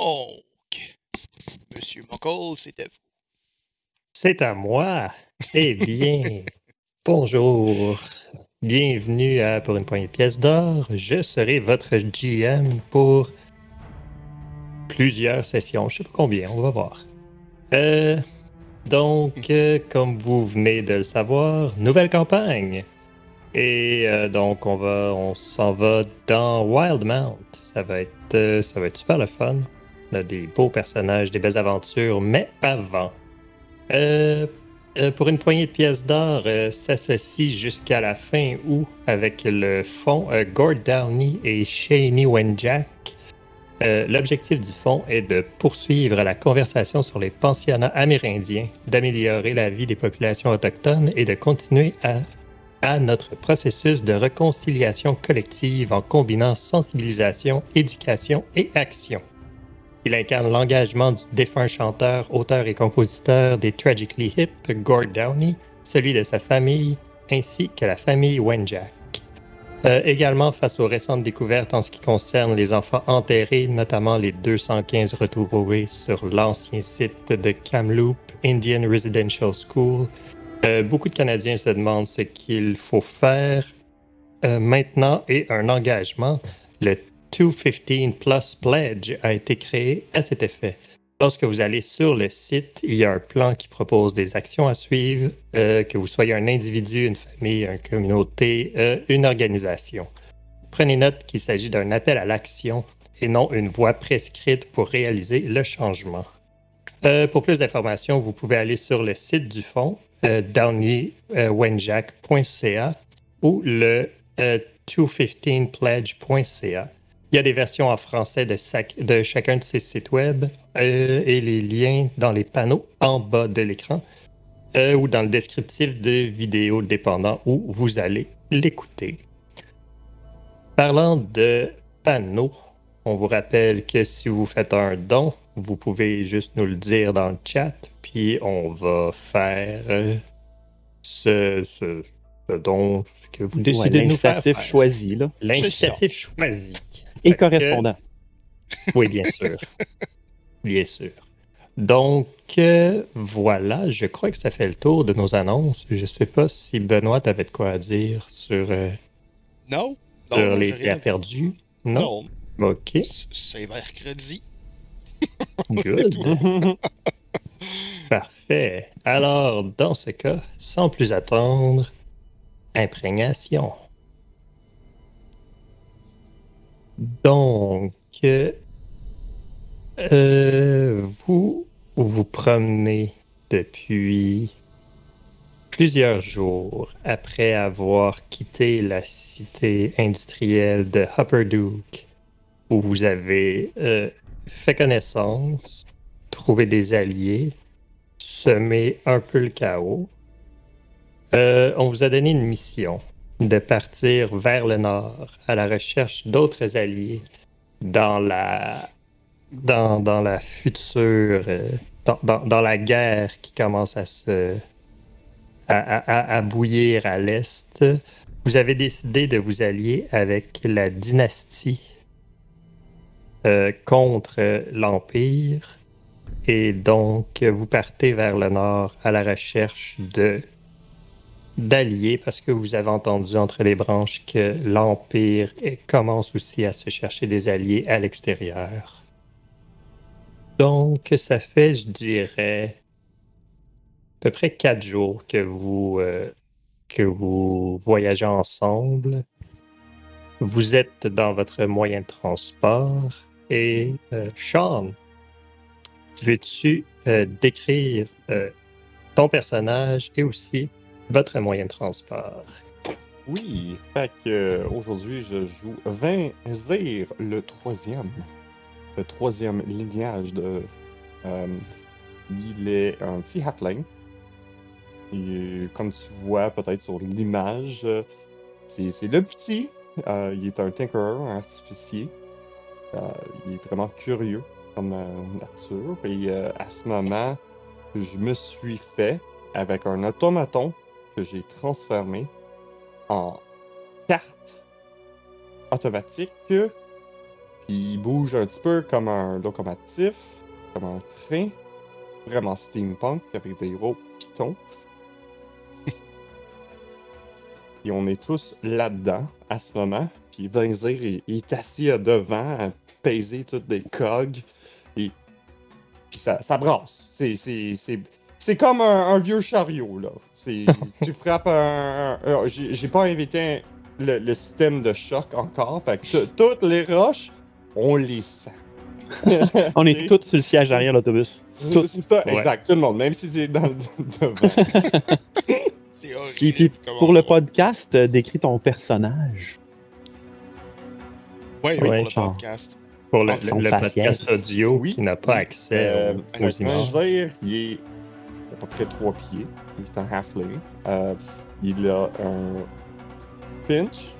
Donc, Monsieur Muckle, c'est à vous. C'est à moi. Eh bien, bonjour. Bienvenue à Pour une poignée de pièces d'or. Je serai votre GM pour plusieurs sessions. Je sais pas combien, on va voir. Euh, donc, euh, comme vous venez de le savoir, nouvelle campagne. Et euh, donc, on va, on s'en va dans Wildmount. Ça va être, ça va être super le fun. On a des beaux personnages, des belles aventures, mais avant. Euh, euh, pour une poignée de pièces d'or, euh, s'associe jusqu'à la fin août avec le fonds euh, Gord Downey et Shaney Wenjack. L'objectif du fonds est de poursuivre la conversation sur les pensionnats amérindiens, d'améliorer la vie des populations autochtones et de continuer à, à notre processus de réconciliation collective en combinant sensibilisation, éducation et action. Il incarne l'engagement du défunt chanteur, auteur et compositeur des Tragically Hip, Gord Downey, celui de sa famille, ainsi que la famille Wenjack. Euh, également face aux récentes découvertes en ce qui concerne les enfants enterrés, notamment les 215 retrouvés sur l'ancien site de Kamloops Indian Residential School, euh, beaucoup de Canadiens se demandent ce qu'il faut faire euh, maintenant et un engagement. 215 Plus Pledge a été créé à cet effet. Lorsque vous allez sur le site, il y a un plan qui propose des actions à suivre, euh, que vous soyez un individu, une famille, une communauté, euh, une organisation. Prenez note qu'il s'agit d'un appel à l'action et non une voie prescrite pour réaliser le changement. Euh, pour plus d'informations, vous pouvez aller sur le site du fonds, downeywenjack.ca ou le euh, 215pledge.ca. Il y a des versions en français de, sac- de chacun de ces sites web euh, et les liens dans les panneaux en bas de l'écran euh, ou dans le descriptif de vidéo dépendant où vous allez l'écouter. Parlant de panneaux, on vous rappelle que si vous faites un don, vous pouvez juste nous le dire dans le chat, puis on va faire euh, ce, ce- ce don que vous Ouais, décidez de nous faire. L'incitatif choisi, là. L'incitatif choisi. Et Fait que- correspondant. Oui, bien sûr. bien sûr. Donc, euh, voilà, je crois que ça fait le tour de nos annonces. Je sais pas si Benoît avait de quoi à dire sur, euh, Non? Non, sur les terres perdues. Non? Non, OK, c'est mercredi. good. Parfait. Alors, dans ce cas, sans plus attendre, imprégnation. Donc, euh, vous vous promenez depuis plusieurs jours après avoir quitté la cité industrielle de Hupperdook, où vous avez euh, fait connaissance, trouvé des alliés, semé un peu le chaos. Euh, on vous a donné une mission de partir vers le nord à la recherche d'autres alliés dans la dans, dans la future euh, dans, dans- la guerre qui commence à se à- à bouillir à l'est. Vous avez décidé de vous allier avec la dynastie euh, contre l'Empire et donc vous partez vers le nord à la recherche de d'alliés parce que vous avez entendu entre les branches que l'Empire commence aussi à se chercher des alliés à l'extérieur. Donc ça fait, je dirais, à peu près quatre jours que vous, euh, que vous voyagez ensemble. Vous êtes dans votre moyen de transport et euh, Sean, veux-tu euh, décrire euh, ton personnage et aussi votre moyen de transport? Oui, fait que euh, aujourd'hui je joue Vinzir, le troisième. Le troisième lignage de. euh, il est un petit halfling. Et comme tu vois peut-être sur l'image, c'est le petit. Euh, il est un tinkerer, un artificier. Il est vraiment curieux comme nature. Et à ce moment, je me suis fait avec un automaton que j'ai transformé en carte automatique. Il bouge un petit peu comme un locomotive, comme un train, vraiment steampunk avec des qui tombent. Et on est tous là-dedans à ce moment. Puis Vinzir il, il est assis à devant à peser toutes des cogs. Et puis ça, ça brasse. C'est, c'est, comme un, un vieux chariot, là. Tu frappes un. un- un- j'ai, pas invité le, le système de choc encore. Fait que toutes les roches, on les sent. On est tous sur le siège arrière de l'autobus. Tout. C'est ça, Ouais. exact. Tout le monde, même si c'est dans le devant. C'est horrible. Puis, puis pour le podcast, euh, décris ton personnage. Ouais, oui, Ouais, pour le podcast. Pour le, podcast audio Oui. qui n'a pas accès Euh, aux, aux images. Vinzir, il est à peu près 3 pieds. Il est un halfling. Euh, il a un pinch,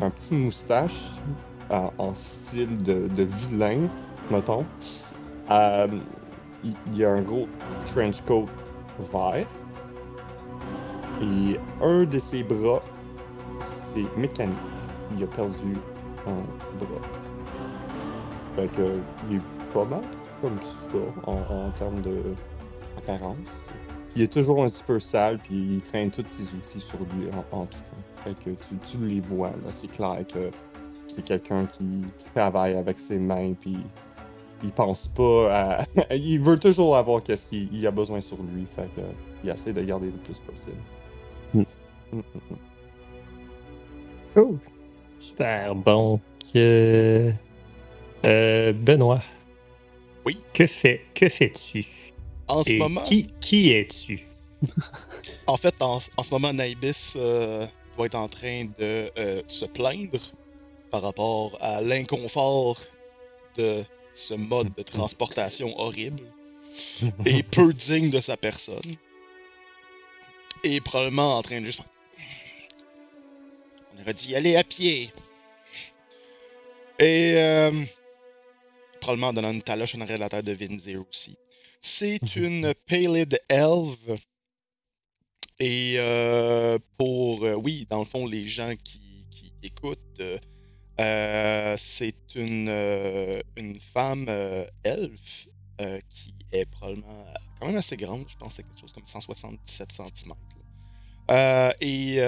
un petit moustache en, en style de, de vilain, mettons. Euh, il, il a un gros trench coat vert. Et un de ses bras, c'est mécanique. Il a perdu un bras. Fait que, il est pas mal comme ça en termes de apparence. Il est toujours un petit peu sale, puis il traîne tous ses outils sur lui en, en tout temps. Fait que tu, tu les vois, là. C'est clair que c'est quelqu'un qui travaille avec ses mains, puis il pense pas à. il veut toujours avoir qu'est-ce qu'il il a besoin sur lui. Fait que il essaie de garder le plus possible. Hmm. Mm, mm, mm. Cool. Super. Donc, euh, euh, Benoît. Oui. Que fais, que fais-tu? En ce moment, qui, qui es-tu? en fait, en, en ce moment, Naibis euh, doit être en train de euh, se plaindre par rapport à l'inconfort de ce mode de transportation horrible et peu digne de sa personne. Et probablement en train de juste. On aurait dû y aller à pied. Et euh, probablement en donnant une taloche en arrière de la tête de Vinzir aussi. C'est une Palid Elve. Et euh, pour, euh, oui, dans le fond, les gens qui, qui écoutent, euh, c'est une, une femme elfe qui est probablement quand même assez grande. Je pense que c'est quelque chose comme 177 cm. et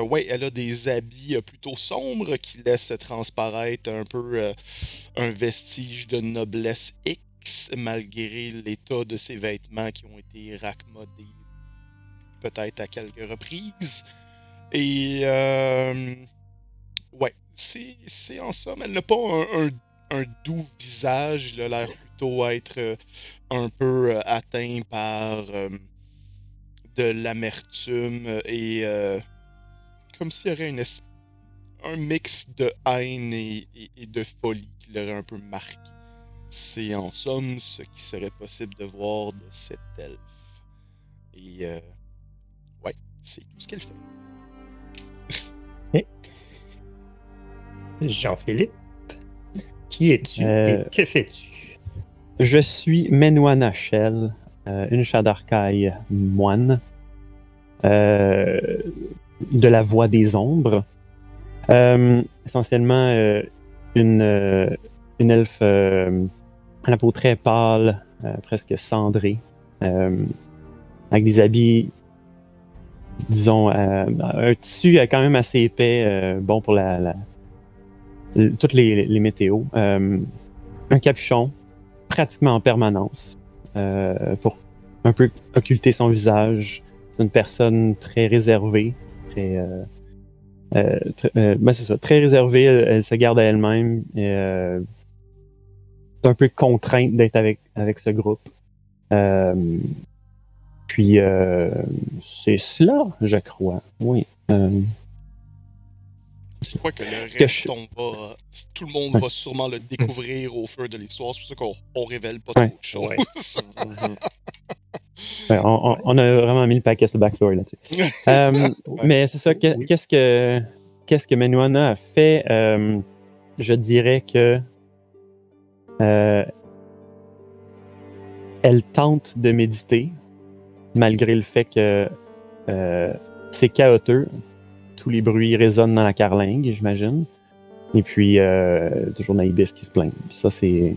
ouais, elle a des habits plutôt sombres qui laissent transparaître un peu un vestige de noblesse X, malgré l'état de ses vêtements qui ont été raccommodés peut-être à quelques reprises. Et euh, ouais, c'est, en somme, elle n'a pas un, doux visage, il a l'air plutôt être euh, un peu euh, atteint par de l'amertume et comme s'il y aurait un mix de haine et, et- et de folie qui l'aurait un peu marqué. C'est en somme ce qui serait possible de voir de cet elfe. Et euh, ouais, c'est tout ce qu'elle fait. Jean-Philippe. Qui es-tu Euh, et que fais-tu? Je suis Menwana Shell, euh, une Shadarkai moine euh, de la Voix des Ombres. Euh, essentiellement, euh, une, euh, une elfe euh, à la peau très pâle, euh, presque cendrée, euh, avec des habits, disons, un tissu quand même assez épais, bon pour la, toutes les, météos. Un capuchon, pratiquement en permanence pour un peu occulter son visage. C'est une personne très réservée, très, euh, tr- euh, ben, c'est ça, très réservée. Elle, se garde à elle-même. Un peu contrainte d'être avec, avec ce groupe. Euh, puis euh, c'est cela, je crois. Oui. Euh, Je crois que le que reste, je- on va, tout le monde Ouais. va sûrement le découvrir au feu de l'histoire. C'est pour ça qu'on on révèle pas Ouais. trop de choses. Ouais. Mhm. Ouais, on, on- on a vraiment mis le paquet sur backstory là-dessus. Euh, Mais c'est ça, qu'est-ce que qu'est-ce que Menuana a fait? Euh, je dirais que euh, elle tente de méditer, malgré le fait que euh, c'est chaotique. Tous les bruits résonnent dans la carlingue, j'imagine. Et puis, euh, toujours Naibis qui se plaint. Puis ça, c'est.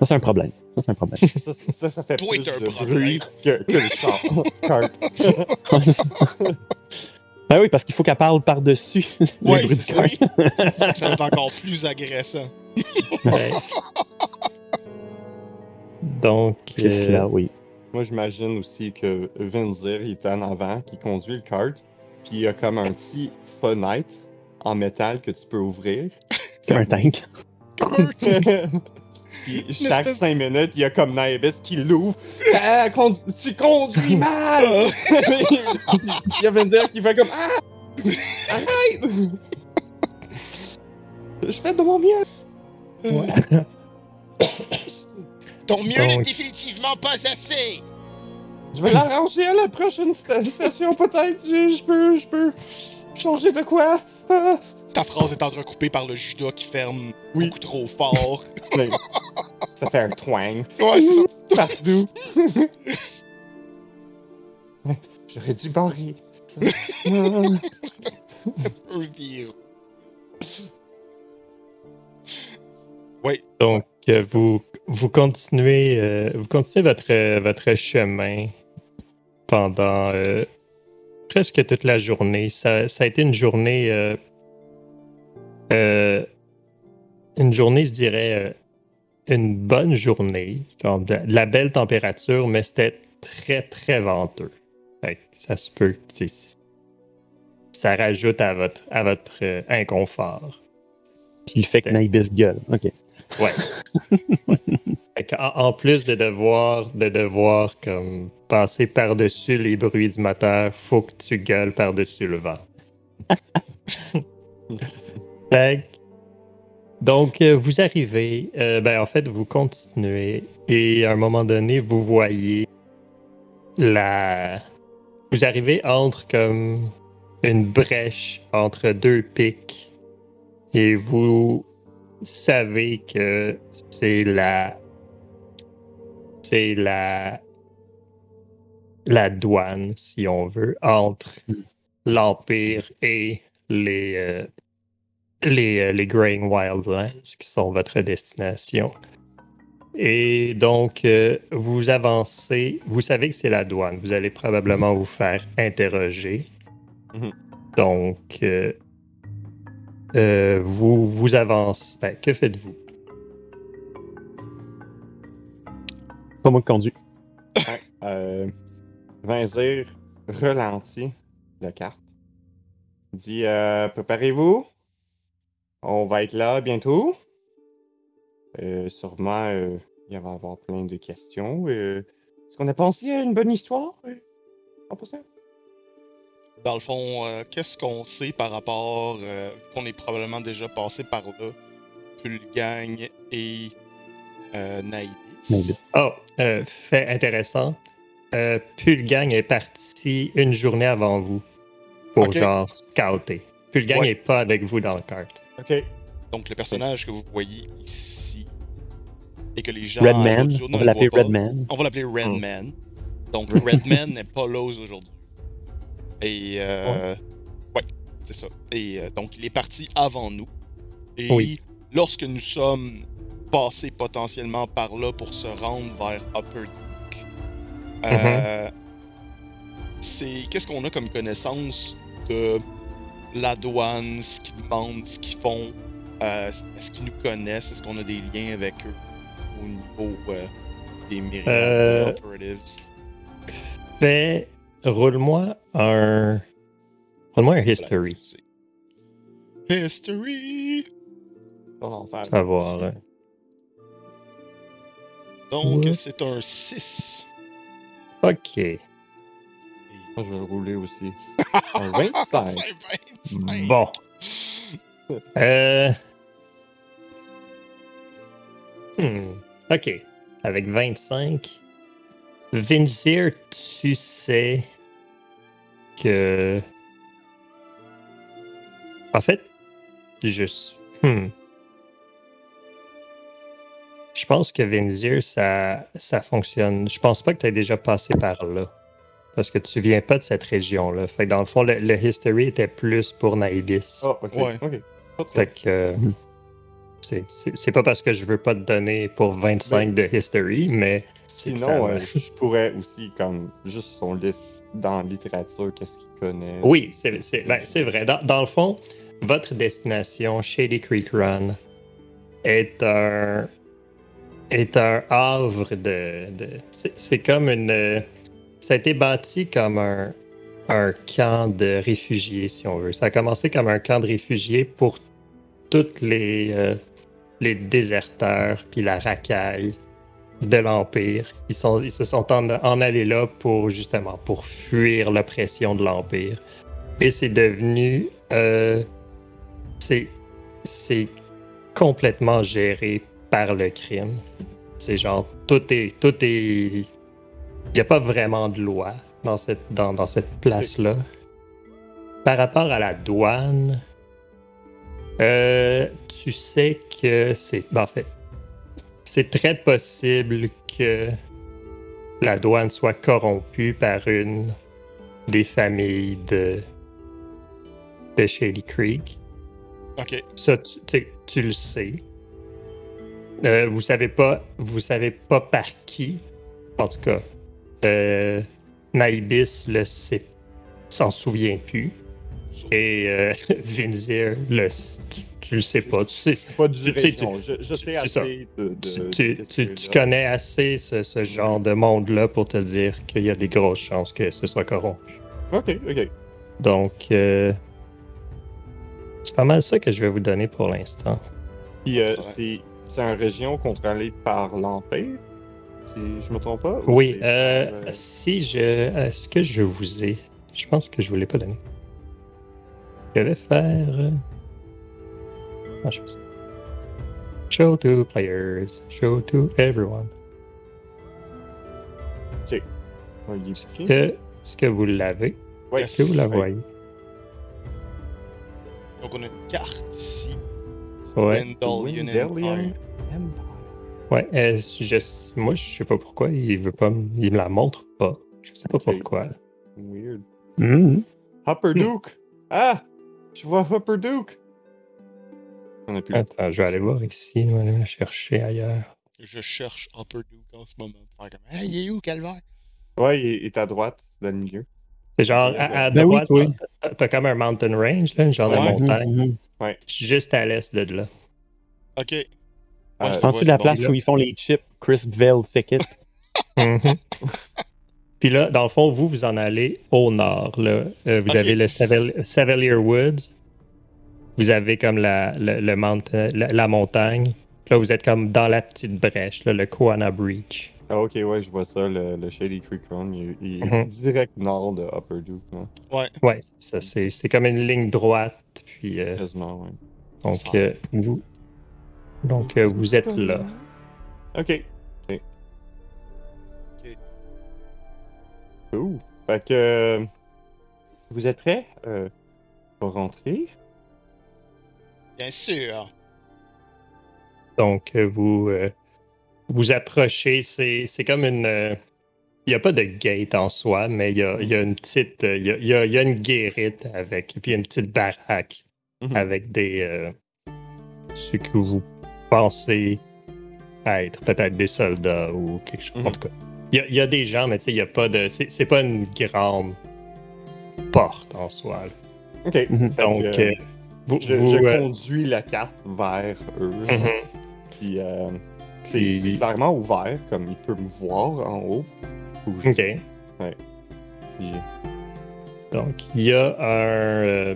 Ça, c'est un problème. Ça, c'est un problème. Ça, ça, ça fait Toi, plus de problème. bruit que, que le char. Ben oui, parce qu'il faut qu'elle parle par-dessus le Ouais, bruit du ça. va être encore plus agressant. Ouais. Donc, C'est euh, cela, oui. Moi, j'imagine aussi que Vinzir, il est en avant, qui conduit le kart, puis il y a comme un petit fenêtre en métal que tu peux ouvrir. C'est un tank. puis chaque cinq minutes, il y a comme Naibis qui l'ouvre. Ah, con- tu conduis mal! il y a Vinzir qui fait comme Ah! Arrête! Je fais de mon mieux! Ton mieux n'est définitivement pas assez. Je vais l'arranger à la prochaine sta- station, peut-être. Je, je peux, je peux changer de quoi? Ah. Ta phrase est entrecoupée par le judas qui ferme Oui. beaucoup trop fort. Ça fait un twang Ouais, c'est ça. partout. J'aurais dû barrer. virus. donc euh, vous, vous continuez, euh, vous continuez votre, votre chemin pendant euh, presque toute la journée. Ça, ça a été une journée, euh, euh, une journée, je dirais, euh, une bonne journée, genre de, de la belle température, mais c'était très très venteux. Fait que ça se peut que ça rajoute à votre, à votre euh, inconfort. Puis le fait que Naibis gueule. OK. Ouais. En plus de devoir, de devoir comme passer par-dessus les bruits du moteur, faut que tu gueules par-dessus le vent. Donc, euh, vous arrivez, euh, ben en fait, vous continuez, et à un moment donné, vous voyez la. Vous arrivez entre comme une brèche entre deux pics, et vous savez que c'est la c'est la la douane si on veut entre l'empire et les euh, les euh, les Greying Wildlands qui sont votre destination et donc euh, vous avancez vous savez que c'est la douane vous allez probablement vous faire interroger Mhm. donc euh, euh, vous vous avancez. Ben, que faites-vous? Pas moi qui conduis. Ouais, euh, Vinzir ralentit la carte. Dit euh, Préparez-vous. On va être là bientôt. Euh, sûrement, euh, il va y avoir plein de questions. Euh, Est-ce qu'on a pensé à une bonne histoire en passant? Dans le fond, euh, qu'est-ce qu'on sait par rapport, euh, qu'on est probablement déjà passé par là, Pulgang et euh, Naïbis. Oh, euh, fait intéressant. Euh, Pulgang est parti une journée avant vous pour genre scouter. Pulgang Ouais. n'est pas avec vous dans le kart. Ok. Donc le personnage que vous voyez ici et que les gens Redman. On va le l'appeler. Redman. On va l'appeler Hmm. Redman. Donc Redman n'est pas là aujourd'hui. Et euh, ouais, c'est ça. Et euh, donc il est parti avant nous. Et Oui. lorsque nous sommes passés potentiellement par là pour se rendre vers Upper Duke, euh, c'est qu'est-ce qu'on a comme connaissance de la douane, ce qu'ils demandent, ce qu'ils font, euh, est-ce qu'ils nous connaissent, est-ce qu'on a des liens avec eux au niveau euh, des myriades Euh, operatives? Fais, roule-moi un. Roule-moi un history. History! On va en faire. Savoir. hein. Donc, Ouais. c'est un 6. Ok. Moi, je vais le rouler aussi. Un 25. C'est 25. Bon. Euh... hmm, Ok. Avec 25, Vinzir, tu sais que. En fait, juste. hmm. Je pense que Vinzir, ça, ça fonctionne. Je pense pas que tu aies déjà passé par là. Parce que tu viens pas de cette région-là. Fait que dans le fond, le, le history était plus pour Naibis. Oh, ok. Ouais. ok. Pas trop. Fait que. euh, c'est- pas parce que je veux pas te donner pour 25 de history, mais Sinon, euh, je pourrais aussi, comme, juste son livre dans la littérature, qu'est-ce qu'il connaît. Oui, c'est ben, c'est vrai. Dans, dans le fond, votre destination, Shady Creek Run, est un est un havre de. de- c'est- c'est comme une. Ça a été bâti comme un, un camp de réfugiés, si on veut. Ça a commencé comme un camp de réfugiés pour toutes les, euh, les déserteurs puis la racaille de l'Empire. Ils se sont en, en allés là pour justement pour fuir l'oppression de l'Empire. Et c'est devenu. euh, c'est, c'est complètement géré par le crime. C'est genre, tout est. Tout est. Il n'y a pas vraiment de loi dans cette, dans, dans cette place-là. Par rapport à la douane, euh, tu sais que c'est. ben, en fait, c'est très possible que la douane soit corrompue par une des familles de, de Shady Creek. Ok. Ça, tu, tu le sais. Euh, vous savez pas, vous savez pas par qui. En tout cas, euh, Naibis le sait, s'en souvient plus. Et euh, Vinzir, le, tu, tu le sais pas. Tu sais, Je suis pas du Tu- tu sais. Je, je sais assez de. de tu, connais assez ce, ce genre de monde-là pour te dire qu'il y a des grosses chances que ce soit corrompu. Ok, ok. Donc, euh, c'est pas mal ça que je vais vous donner pour l'instant. Puis euh, c'est c'est une région contrôlée par l'Empire? Si je me trompe pas? ou Oui, euh, si je. Est-ce que je vous ai? Je pense que je vous l'ai pas donné. Je vais faire. euh, ah, je. Show to players. Show to everyone. oh, il est petit. Que- Est-ce que vous l'avez? Yes. Est-ce que vous la voyez? Donc on a une carte ici. Ouais. Wendalian Empire. Empire. Ouais, euh, je, moi, je sais pas pourquoi. Il veut pas. me- Il me la montre pas. Je sais pas pourquoi. Weird. Mhm. Hopper. Duke! Ah! Je vois Hopper Duke! On a plus le Attends, je vais aller voir ici. Je vais aller me chercher ailleurs. Je cherche Upper Duke en ce moment. hey, il est où, Calvaire? Ouais, il est, à droite, dans le milieu. C'est genre, à, à Ben oui, droite, oui. t'as- t'as comme un mountain range, là, une genre Ouais. de montagne. Mhm. Juste à l'est de là. Ok. Euh, Ouais, En dessous de la place là. où ils font les chips, Crispville Thicket. Mhm. Puis là, dans le fond, vous, vous en allez au nord. Là. Euh, vous avez le Savel- Savalier Woods. Vous avez comme la, le, le mountain- la, la montagne. Puis là, vous êtes comme dans la petite brèche, là, le Koana Breach. Ah, ok, ouais, je vois ça, le, le Shady Creek Run. Il, il est Mhm. direct nord de Upper Duke, hein, Ouais. Ouais, ça, c'est c'est comme une ligne droite. Puis, euh, quasiment, ouais. donc, euh, vous, donc euh, vous êtes là. Ok. Ok. Ok. Cool. Fait que. euh, Vous êtes prêts? Euh, pour rentrer? Bien sûr. Donc, vous euh, vous approchez. C'est c'est comme une. euh, Il n'y a pas de gate en soi, mais il y a, il y a une petite. Il y a, il y a- y a une guérite avec. Et puis il y a une petite baraque Mhm. avec des. euh, ce que vous pensez être. Peut-être des soldats ou quelque chose. En Mhm. tout cas. Il y a, il y a des gens, mais tu sais, il n'y a pas de. C'est c'est pas une grande porte en soi. là. Ok. Mhm. Donc, euh, vous. je, vous, je euh, conduis la carte vers eux. Puis, euh, c'est Puis- c'est clairement ouvert, comme il peut me voir en haut. Je- Ok. puis- Donc, il y a un. euh,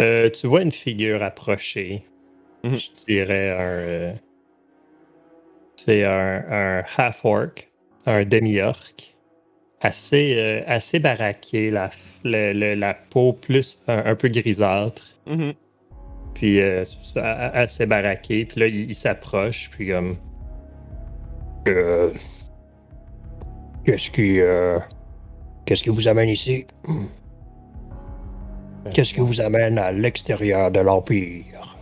euh, tu vois une figure approcher. Mhm. Je dirais un. euh, c'est un, un half-orc, un demi-orc. Assez, euh, assez baraqué, la, le- le- la peau plus un, un peu grisâtre. Mhm. Puis euh, assez baraqué. Puis là, il, il s'approche. Puis comme. Euh, Qu'est-ce qui. Qu'est-ce qui vous amène ici? Qu'est-ce qui vous amène à l'extérieur de l'Empire?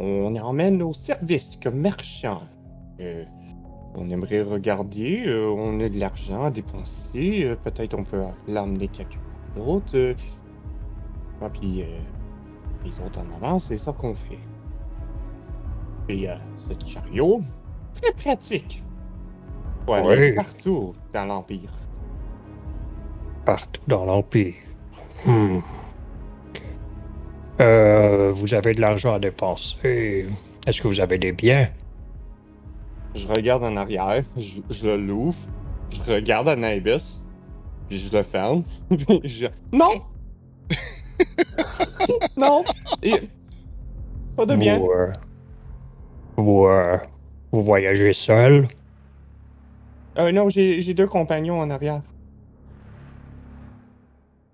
On emmène au service comme marchand. Euh, on aimerait regarder, euh, on a de l'argent à dépenser, euh, peut-être on peut l'emmener quelque part d'autre. Ah, puis les autres en avant, c'est ça qu'on fait. Et ce chariot, très pratique. Aller Oui. partout dans l'Empire. Partout dans l'Empire. Hmm. Euh, vous avez de l'argent à dépenser. Est-ce que vous avez des biens? Je regarde en arrière, je, je le l'ouvre, je regarde Anubis, puis je le ferme, puis je... Non! non! Et- Pas de bien. Vous, euh, vous, euh, vous voyagez seul? Euh, non, j'ai deux compagnons en arrière.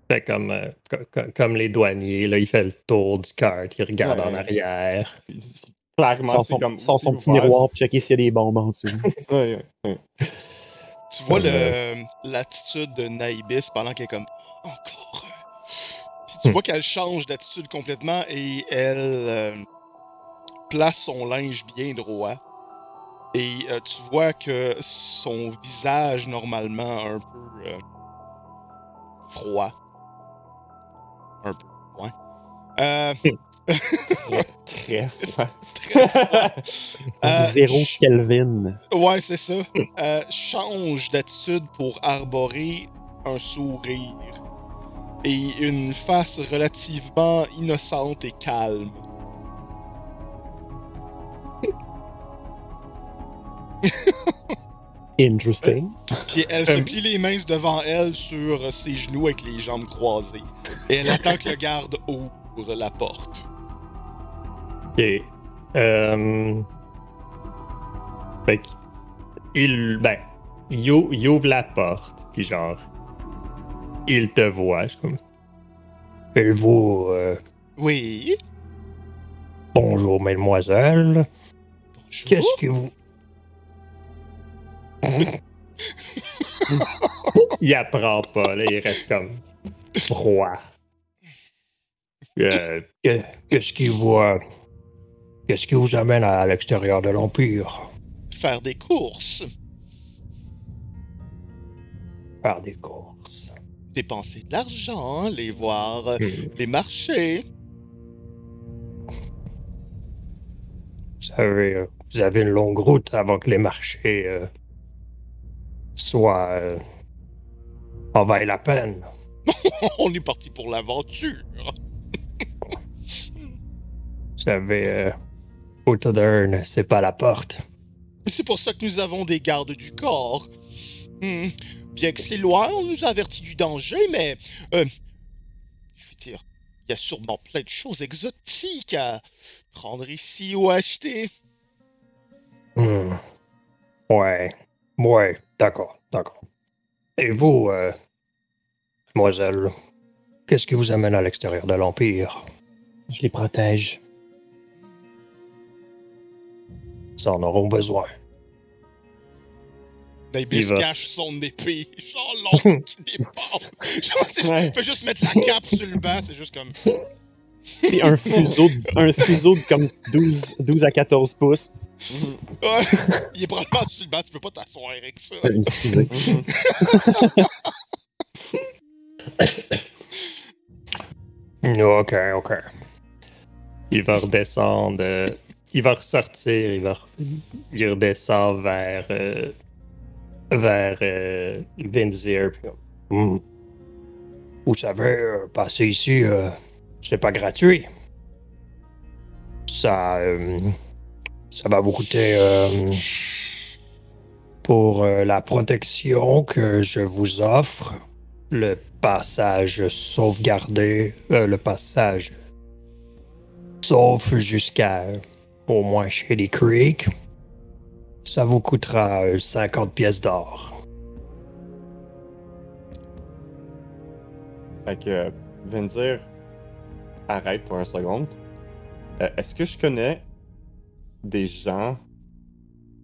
Fait comme, euh, co- co- comme les douaniers, là, il fait le tour du cart, il regarde en arrière. Clairement, c'est son, comme... c'est son petit miroir pour checker s'il y a des bombes en dessous. Ouais, ouais, ouais. Tu vois le- l'attitude de Naibis pendant qu'elle est comme encore. euh. Puis tu Hmm. vois qu'elle change d'attitude complètement et elle euh, place son linge bien droit. Et euh, tu vois que son visage normalement un peu euh, froid. Ouais. Euh, Très, très froid. très froid. Euh, Zéro Kelvin. Ouais, c'est ça. Euh, change d'attitude pour arborer un sourire et une face relativement innocente et calme. Interesting. Puis elle se Euh. plie les mains devant elle sur ses genoux avec les jambes croisées. Et elle attend que le garde ouvre la porte. Ok. Euh... Fait il, ben, il, ou- il ouvre la porte, puis genre, il te voit, je suis comme, et vous, euh, Oui. bonjour mademoiselle, Bonjour. qu'est-ce que vous... il apprend pas, là, il reste comme froid. Euh, que- qu'est-ce qui vous... euh, Qu'est-ce qui vous amène à l'extérieur de l'Empire? Faire des courses. Faire des courses. Dépenser de l'argent, les voir, euh, Hmm. les marchés. Vous savez, euh, vous avez une longue route avant que les marchés euh, soient euh, en vaillent la peine. On est parti pour l'aventure. Vous savez, euh, c'est pas la porte. C'est pour ça que nous avons des gardes du corps. Hmm, Bien que c'est loin, on nous a avertis du danger, mais... euh, je veux dire, il y a sûrement plein de choses exotiques à prendre ici ou acheter. Hmm. Ouais, ouais, d'accord, d'accord. Et vous, euh, mademoiselle, qu'est-ce qui vous amène à l'extérieur de l'Empire? Je les protège. Ça en auront besoin. Va. cache son épée, genre longue, qui dépasse. Genre, c'est- Ouais. il fait juste mettre la cape sur le banc, c'est juste comme... C'est un fuseau, de, un fuseau de comme 12, 12 à 14 pouces. Mhm, Ouais, il est probablement sur le banc, tu peux pas t'asseoir avec ça. Mhm. Ok, ok. Il va redescendre. euh, il va ressortir. Il va. re- Il redescend vers. euh, vers. Euh, Vinzir. puis comme, Hmm. Vous savez, passer ici, euh, c'est pas gratuit. Ça. Ça va vous coûter. euh, pour euh, la protection que je vous offre, le passage sauvegardé, euh, le passage sauf jusqu'à au moins Shady Creek, ça vous coûtera euh, 50 pièces d'or. Fait que Venzir arrête pour un seconde. Est-ce que je connais des gens,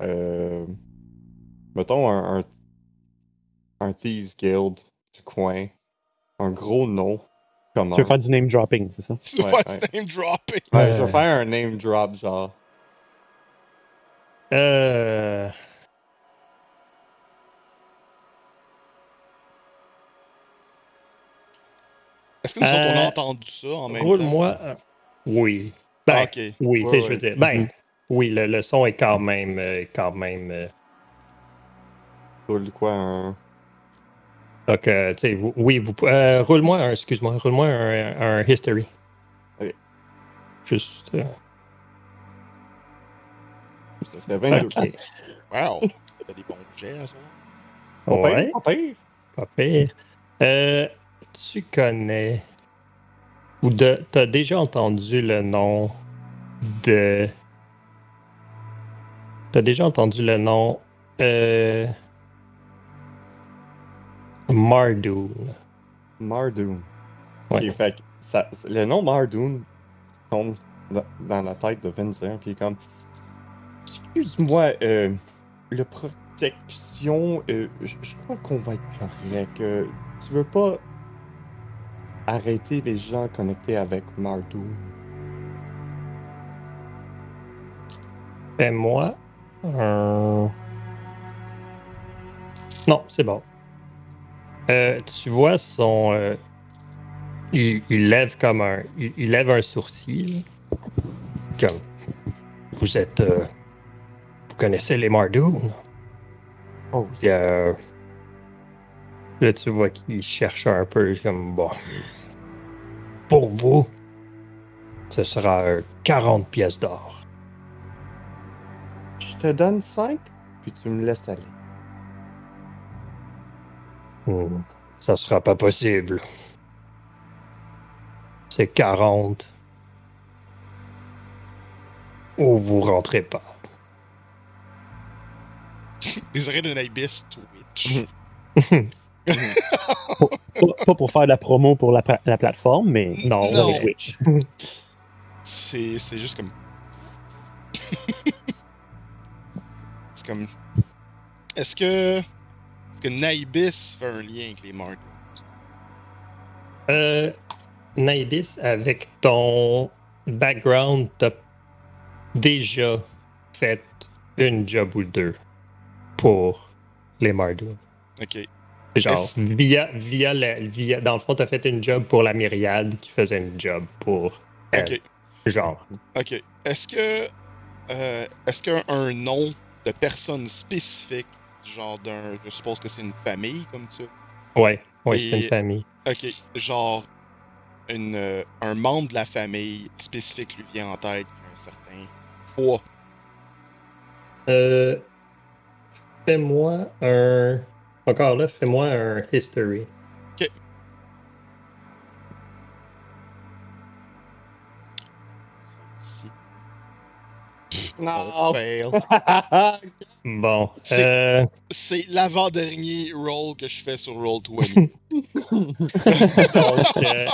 euh, mettons un, un, un Thieves Guild du coin, un gros nom comment? Tu veux faire du name dropping, c'est ça? Tu Ouais, vois, ouais. c'est name dropping? Ouais, je Euh. vais faire un name drop genre. Euh... Est-ce que nous autres, on a Euh, entendu ça en même temps? Roule-moi. Oui. Ben, Ah, ok. oui, sais, je veux dire. Ben, Mhm. Oui, le, le son est quand même. euh, quand même euh, Roule quoi un. donc, euh, tu sais, vous- oui, vous. euh, roule-moi un. Excuse-moi, roule-moi un, un history. Ok. Juste. euh, Ça fait 22. ok. Wow! T'as des bons jets à soir. Pas pire, Ouais, pas pire. pas pire. Euh, tu connais. Ou de. T'as déjà entendu le nom de. T'as déjà entendu le nom. Euh, Mardoon. Mardoon. Ouais. Fait ça, le nom Mardoon tombe dans, la tête de Vincent, puis comme. Excuse-moi, euh, le protection, euh, je je crois qu'on va être correct. Euh, tu veux pas arrêter les gens connectés avec Mardoon? Fais-moi un. Non, c'est bon. Euh, tu vois son. euh, il, il lève comme un. Il, il lève un sourcil. Comme. Vous êtes. euh, vous connaissez les Mardoon? Oh, Puis, euh, là, tu vois qu'il cherche un peu, comme bon. Pour vous, ce sera euh, 40 pièces d'or. Te donne 5, puis tu me laisses aller. Hmm, Ça sera pas possible. C'est 40. Ou vous rentrez pas. Des oreilles d'un ibis Twitch. Pas, pas pour faire de la promo pour la, plateforme, mais Non, Non. Twitch. C'est c'est juste comme. c'est comme. Est-ce que. Est-ce que Naibis fait un lien avec les Mark? Euh, Naidis, avec ton background, t'as déjà fait une job ou deux pour les Mardoon. Ok. Genre, via, via, la, via, dans le fond, t'as fait une job pour la myriade qui faisait une job pour elle. Ok. Genre. Ok. Est-ce que. euh, Est-ce qu'un un nom de personne spécifique, genre d'un. Je suppose que c'est une famille comme ça. Ouais, ouais, c'est une famille. Ok. Genre. Une, euh, un membre de la famille spécifique lui vient en tête un certain poids. Euh, fais-moi un. Encore là, fais-moi un history. Non! Fail. Bon. C'est- Euh, C'est l'avant-dernier roll que je fais sur Roll20. donc, euh,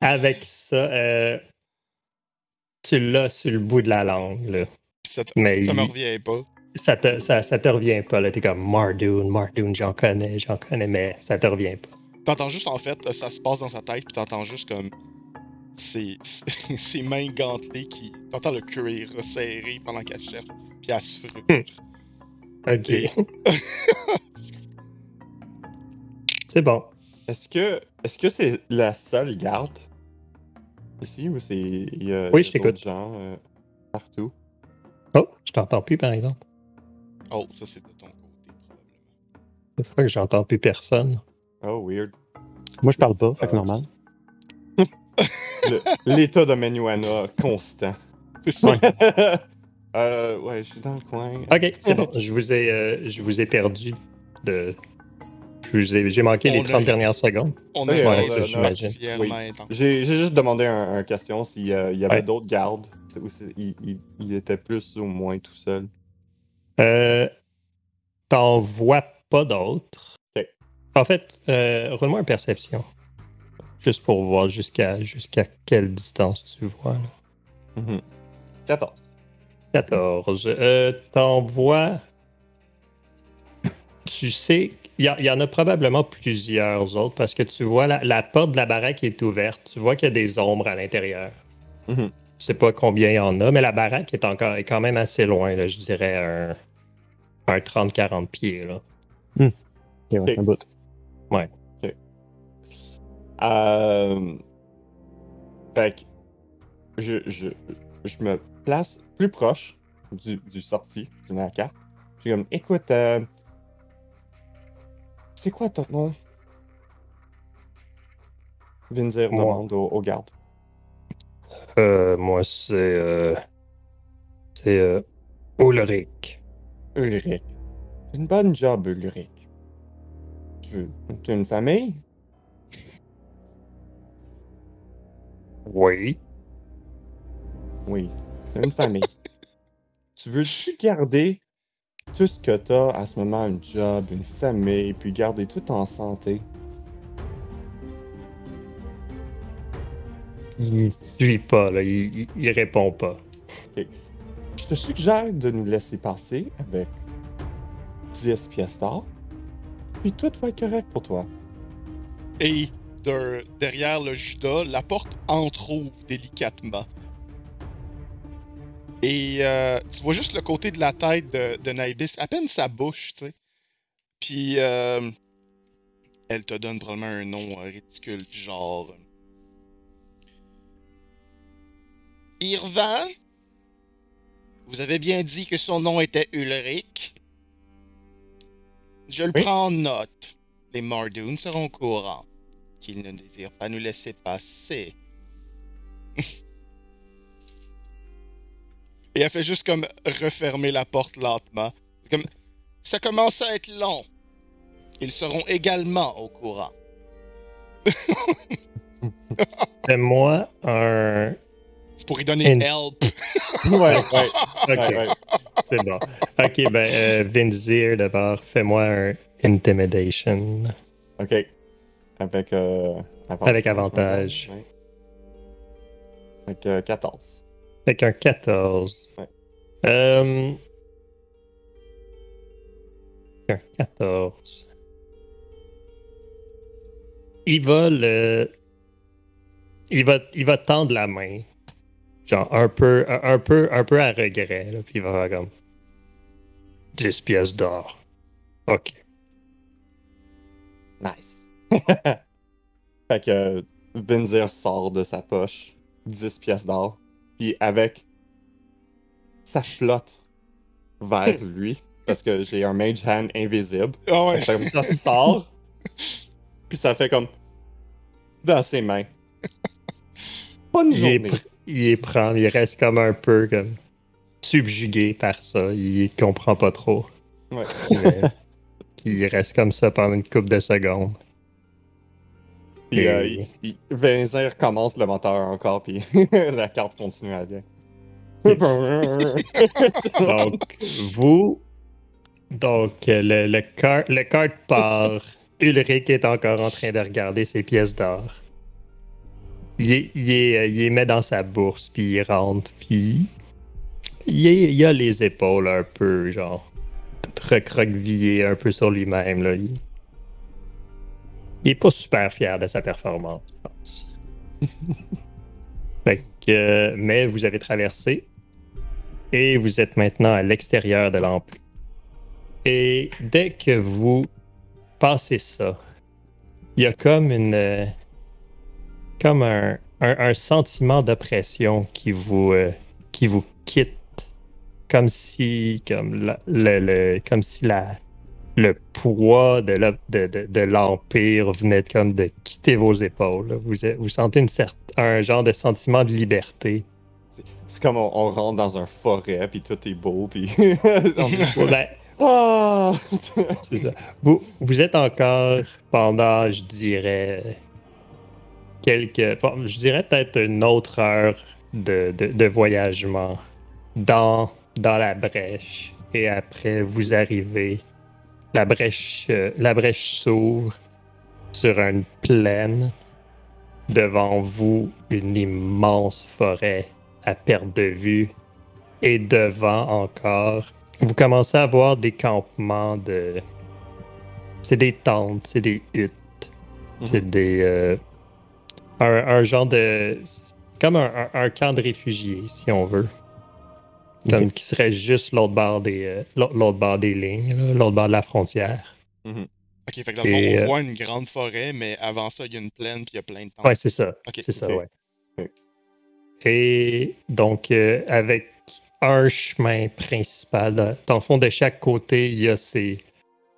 avec ça, euh, tu l'as sur le bout de la langue, là. Ça, te- Mais ça me revient pas. ça, te, ça, ça te revient pas, là. T'es comme Mardoon, Mardoon, j'en connais, j'en connais, mais ça te revient pas. T'entends juste en fait, ça se passe dans sa tête, puis t'entends juste comme ses, ses mains gantelées qui. T'entends le cuir resserré pendant qu'elle cherche, puis elle se frustre. Hmm. Ok. Et- c'est bon. Est-ce que est-ce que c'est la seule garde ici ou c'est il y a Oui, je t'écoute. gens euh, partout? Oh, je t'entends plus, par exemple. Oh, ça c'est de ton côté, probablement. C'est fois que j'entends plus personne. Oh weird. Moi, je parle pas, fait que c'est normal. L'état de Menuana constant. C'est ça. euh, ouais, je suis dans le coin. Ok, c'est bon. Je vous ai, euh, je vous ai perdu de. je vous ai- J'ai manqué les On a- 30 dernières secondes. On a Ouais, ouais, ça, j'imagine. Oui. J'ai juste demandé un, un question s'il y avait Ouais. d'autres gardes. Ou il, il- il était plus ou moins tout seul. Euh, T'en vois pas d'autres. En fait, euh, roule-moi une perception. Juste pour voir jusqu'à jusqu'à quelle distance tu vois. là. Mhm. 14. 14. Euh, T'en vois. Tu sais, il y, en a probablement plusieurs autres parce que tu vois la, la porte de la baraque est ouverte. Tu vois qu'il y a des ombres à l'intérieur. Mhm. Je sais pas combien il y en a, mais la baraque est encore est quand même assez loin, là, je dirais un, un 30-40 pieds. Là. Ouais, Ok. un bout. Euh... Fait que je, je, je me place plus proche du, du sorti du NACA. Je suis comme, écoute, euh, c'est quoi ton nom? Vinzir Moi. demande au, au garde. Euh, moi, c'est. euh, c'est. Ulrich. Ulrich. Une bonne job, Ulrich. Tu as une famille? Oui. Oui, une famille. tu veux-tu garder tout ce que t'as à ce moment, un job, une famille, puis garder tout en santé? Il suit pas, là. Il, il- il répond pas. Je te suggère de nous laisser passer avec 10 pièces d'or, puis tout va être correct pour toi. Et derrière le Judas, la porte entrouvre délicatement. Et euh, tu vois juste le côté de la tête de, de Naibis, à peine sa bouche, tu sais. Puis euh, elle te donne probablement un nom ridicule, du genre. Irvan Vous avez bien dit que son nom était Ulrich. Je le Oui. prends en note. Les Mardoon seront au qu'ils ne désirent pas nous laisser passer. Et elle fait juste comme refermer la porte lentement. Comme ça commence à être long. Ils seront également au courant. Fais-moi un. C'est pour y donner And- help. Ouais, ouais, Ok, ouais, ouais. c'est bon. Ok, ben, euh, Vinzir, d'abord, fais-moi un Intimidation. Ok. Avec, euh, Avec avantage. Ouais. Avec euh, 14. Avec un 14. Ouais. Euh... Un 14. Il va le. Il va, il va tendre la main. Genre un peu, un, un peu, un peu à regret. Là, puis il va faire comme. 10 pièces d'or. Ok. Nice. fait que Vinzir sort de sa poche 10 pièces d'or, puis avec sa flotte vers lui, parce que j'ai un mage hand invisible. Ah ouais. Ça, ça sort, puis ça fait comme dans ses mains. Bonne Il est, journée. pr- il est prend, il reste comme un peu comme subjugué par ça. Il comprend pas trop. Ouais. Mais il reste comme ça pendant une couple de secondes. Puis euh, Et- il, il- Vinzir commence le moteur encore, puis la carte continue à aller. Donc, vous. Donc, euh, le, le, car, le cart part. Ulrich est encore en train de regarder ses pièces d'or. Il, il, euh, il les met dans sa bourse, puis il rentre, puis. Il, il a les épaules un peu, genre. Tout recroquevillé un peu sur lui-même, là. Il, il est pas super fier de sa performance, je pense. fait que. euh, mais vous avez traversé. Et vous êtes maintenant à l'extérieur de l'empire. Et dès que vous passez ça, il y a comme une. euh, comme un, un- un sentiment d'oppression qui vous, euh, qui vous quitte. Comme si. Comme, la- le, le- comme si la, le poids de, la- de, de- de l'Empire venait de, comme de quitter vos épaules. Vous, vous sentez une un genre de sentiment de liberté. C'est comme on, on rentre dans un forêt, puis tout est beau, puis. Ben! C'est ça. Vous, vous êtes encore pendant, je dirais, quelques. Je dirais peut-être une autre heure de, de, de voyagement dans, dans la brèche. Et après, vous arrivez. La brèche, euh, la brèche s'ouvre sur une plaine. Devant vous, une immense forêt à perte de vue. Et devant encore vous commencez à voir des campements de. C'est des tentes, c'est des huttes, c'est des. euh, un, un genre de. Comme un, un- un camp de réfugiés, si on veut. Comme qui serait juste l'autre bord des, euh, l'autre bord des lignes, l'autre bord de la frontière. Ok, fait que dans le fond, Et, on euh, voit une grande forêt, mais avant ça, il y a une plaine puis il y a plein de tentes. Ouais, c'est ça. C'est ça, ouais. Et donc, euh, avec un chemin principal, dans, le fond, de chaque côté, il y a ces,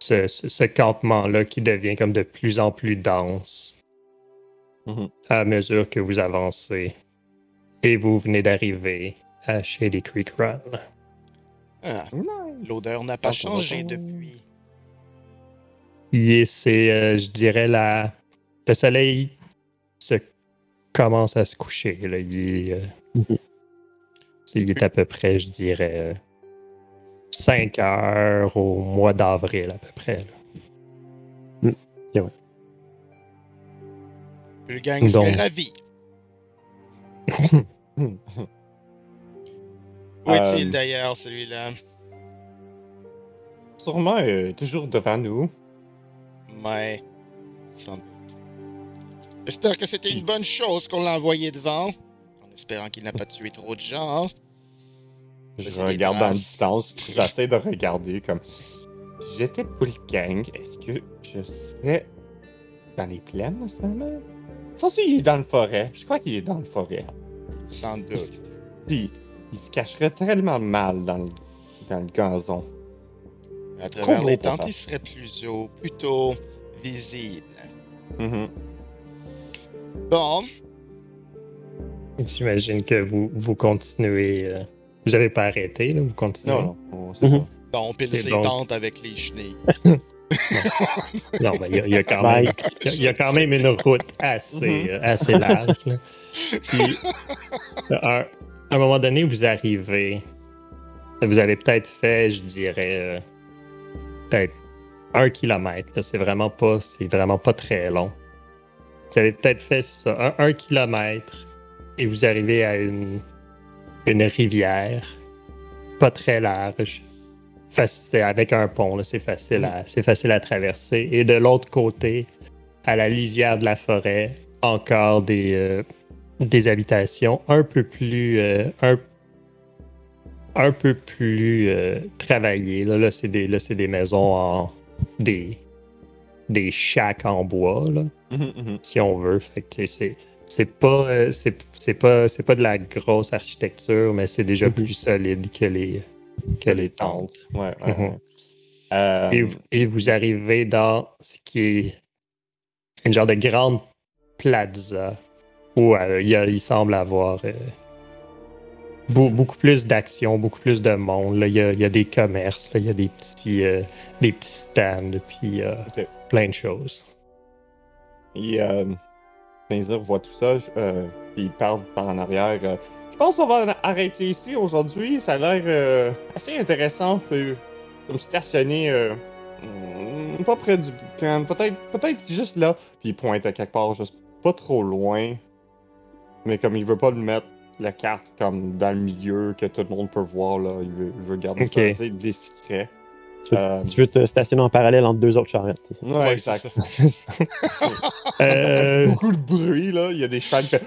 ce, ce- ce campement-là qui devient comme de plus en plus dense Mhm. à mesure que vous avancez. Et vous venez d'arriver à Shady Creek Run. Ah, Nice. L'odeur n'a pas Ah, changé depuis. Et c'est, euh, je dirais, la... le soleil se commence à se coucher. Là. Il, est, euh, il est à peu près, je dirais, 5 heures au mois d'avril, à peu près. là. Puis le gang serait ravi. Où est-il Euh, d'ailleurs, celui-là? Sûrement euh, toujours devant nous. Mais. Sans doute. J'espère que c'était une bonne chose qu'on l'a envoyé devant. En espérant qu'il n'a pas tué trop de gens. hein. Je regarde dans la traces. distance. J'essaie de regarder comme. Si j'étais pour le gang, est-ce que je serais dans les plaines en ce moment? Sans il est dans le forêt. Je crois qu'il est dans le forêt. Sans doute. Il, il se cacherait tellement mal dans le, dans le gazon. À travers les tentes, il serait plutôt, plutôt visible. Mhm. Bon, J'imagine que vous, vous continuez. euh, vous n'avez pas arrêté, là, vous continuez. Non, non, non, c'est Mhm. ça. bon, on pile ses tentes avec les chenilles. Non, mais il y, a- il y a quand même, il y a- il y a quand même une route assez, Mhm. euh, assez large. là. Puis, un, à un moment donné, vous arrivez. Vous avez peut-être fait, je dirais, euh, peut-être un kilomètre. C'est vraiment pas, c'est vraiment pas très long. Vous avez peut-être fait ça, un, kilomètre, et vous arrivez à une, une rivière, pas très large, faci- avec un pont. C'est facile, à, c'est facile à traverser. Et de l'autre côté, à la lisière de la forêt, encore des, euh, des habitations un peu plus, euh, un, un peu plus euh, travaillées. Là, là c'est des, maisons en des, des shacks en bois. Là Mhm, mhm. si on veut. C'est c'est pas euh, c'est pas c'est pas de la grosse architecture, mais c'est déjà Mhm. plus solide que les que les tentes. Ouais, ouais, ouais. Et, vous- et vous arrivez dans ce qui est une genre de grande plaza où euh, il, y a- il semble avoir euh, beau- beaucoup plus d'action, beaucoup plus de monde. Là, il, y a, il y a des commerces, là, il y a des petits, euh, des petits stands, puis euh, Ok. plein de choses. Et Plaisir voit tout ça, puis il parle par en arrière. je pense qu'on va arrêter ici aujourd'hui. Ça a l'air assez intéressant. euh, comme stationner pas près du camp, peut-être peut-être juste là. Puis il pointe à quelque part, juste pas trop loin. Mais comme il veut pas le mettre la carte comme dans le milieu que tout le monde peut voir là, il veut, il veut garder ça Ok. assez discret. Tu veux, Euh, tu veux te stationner en parallèle entre deux autres charrettes. c'est ça? Ouais, Ouais, exact. c'est Ça fait Euh, beaucoup de bruit là. Il y a des chevals qui fait.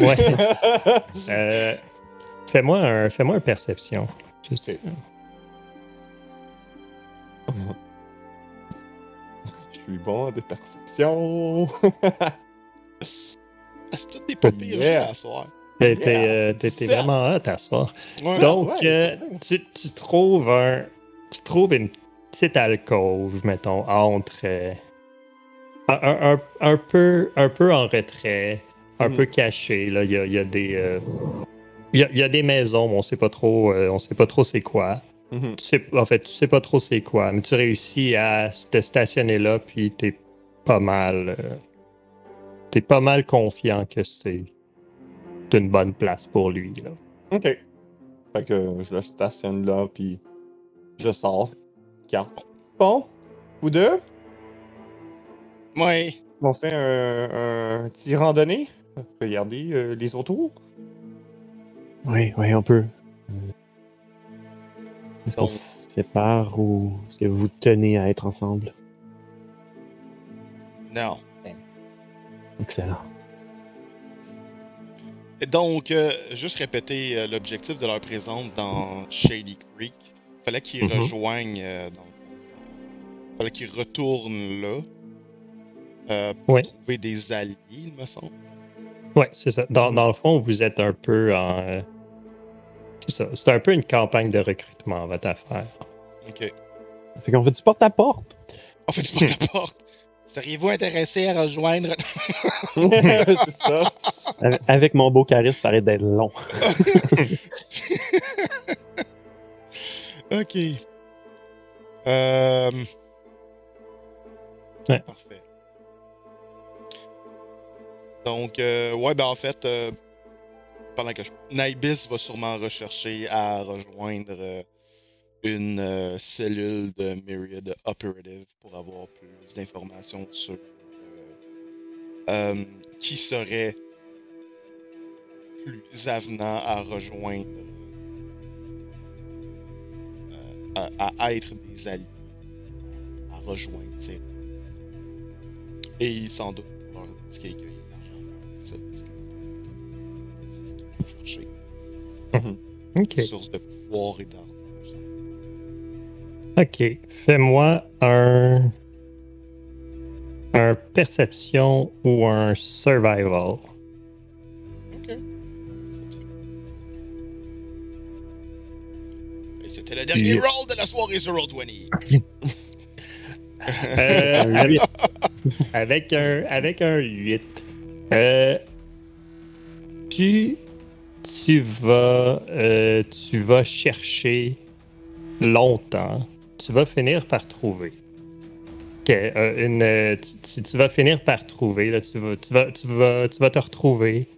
Ouais. Euh, fais-moi un, fais-moi un perception. Juste- Ok. Je suis bon à des perceptions. tout pas Yeah. jeux à soir. Yeah. euh, Ça. vraiment hot à soir. Ouais. Donc, ouais, euh, ouais. tu, tu trouves un, tu trouves une petite alcôve, mettons, entre euh, un, un- un- un peu, un peu en retrait, un Mhm. peu caché. Là, il y a, il y a des, euh, il y a, il y a des maisons, mais on sait pas trop, euh, on sait pas trop c'est quoi. Mhm. Tu sais, en fait, tu sais pas trop c'est quoi, mais tu réussis à te stationner là, puis t'es pas mal, euh, t'es pas mal confiant que c'est une bonne place pour lui. Là. Ok. Fait que je le stationne là, puis je sors. Carte. Bon, vous deux, Ouais. on fait un, un petit randonnée. Regardez euh, les autours. Oui, oui, on peut. Euh, Est-ce qu'on Donc- se sépare ou est-ce que vous tenez à être ensemble? Non. Excellent. Donc, euh, juste répéter euh, l'objectif de leur présence dans Shady Creek. Fallait qu'ils Mhm. rejoignent. euh, dans euh, fallait qu'il retourne là. Pour Ouais. trouver des alliés, il me semble. Ouais, c'est ça. Dans, dans le fond, vous êtes un peu en. C'est ça. C'est un peu une campagne de recrutement, votre affaire. Ok. Fait qu'on fait du porte-à-porte. En fait, tu portes la porte. Seriez-vous intéressé à rejoindre? c'est ça. Avec- mon beau charisme, ça arrête d'être long. ok. Euh... Ouais. Parfait. Donc, euh, ouais, ben en fait, euh, pendant que je... Naibis va sûrement rechercher à rejoindre euh, une euh, cellule de Myriad Operative pour avoir plus d'informations sur euh, euh, qui serait plus avenant à rejoindre, à, à être des alliés, à, à rejoindre ces. Et sans doute pouvoir indiquer qu'il y a de l'argent à faire avec ça, parce que c'est chercher. Source de pouvoir et d'argent. Ok. Fais-moi un. Un perception ou un survival. Ok. C'était le dernier Huit. roll de la soirée sur Roll20. Euh, huit. avec un avec un 8. Euh, tu tu vas euh, tu vas chercher longtemps. Tu vas finir par trouver. Euh, une, euh, tu, tu- tu vas finir par trouver. Là, tu, vas, tu, vas, tu, vas, tu vas te retrouver.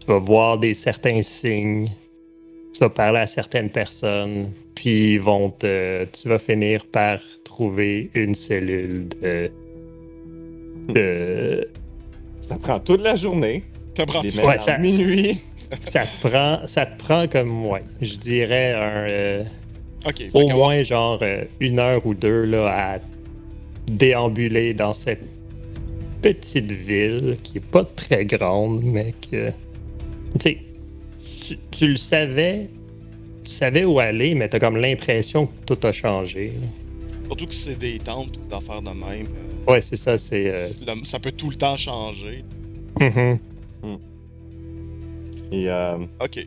Tu vas voir des certains signes. Tu vas parler à certaines personnes. Puis ils vont te, tu vas finir par trouver une cellule de. de Ça prend toute la journée. T'as pris Les tout. mettre Ouais, ça- minuit. ça te prend ça te prend comme ouais je dirais un euh, Au moins genre euh, une heure ou deux là à déambuler dans cette petite ville qui est pas très grande mais que tu sais tu, tu le savais tu savais où aller mais t'as comme l'impression que tout a changé là. Surtout que c'est des tentes pis des affaires de même. euh, ouais c'est ça c'est euh, le- ça peut tout le temps changer. mhm. Et euh, Ok.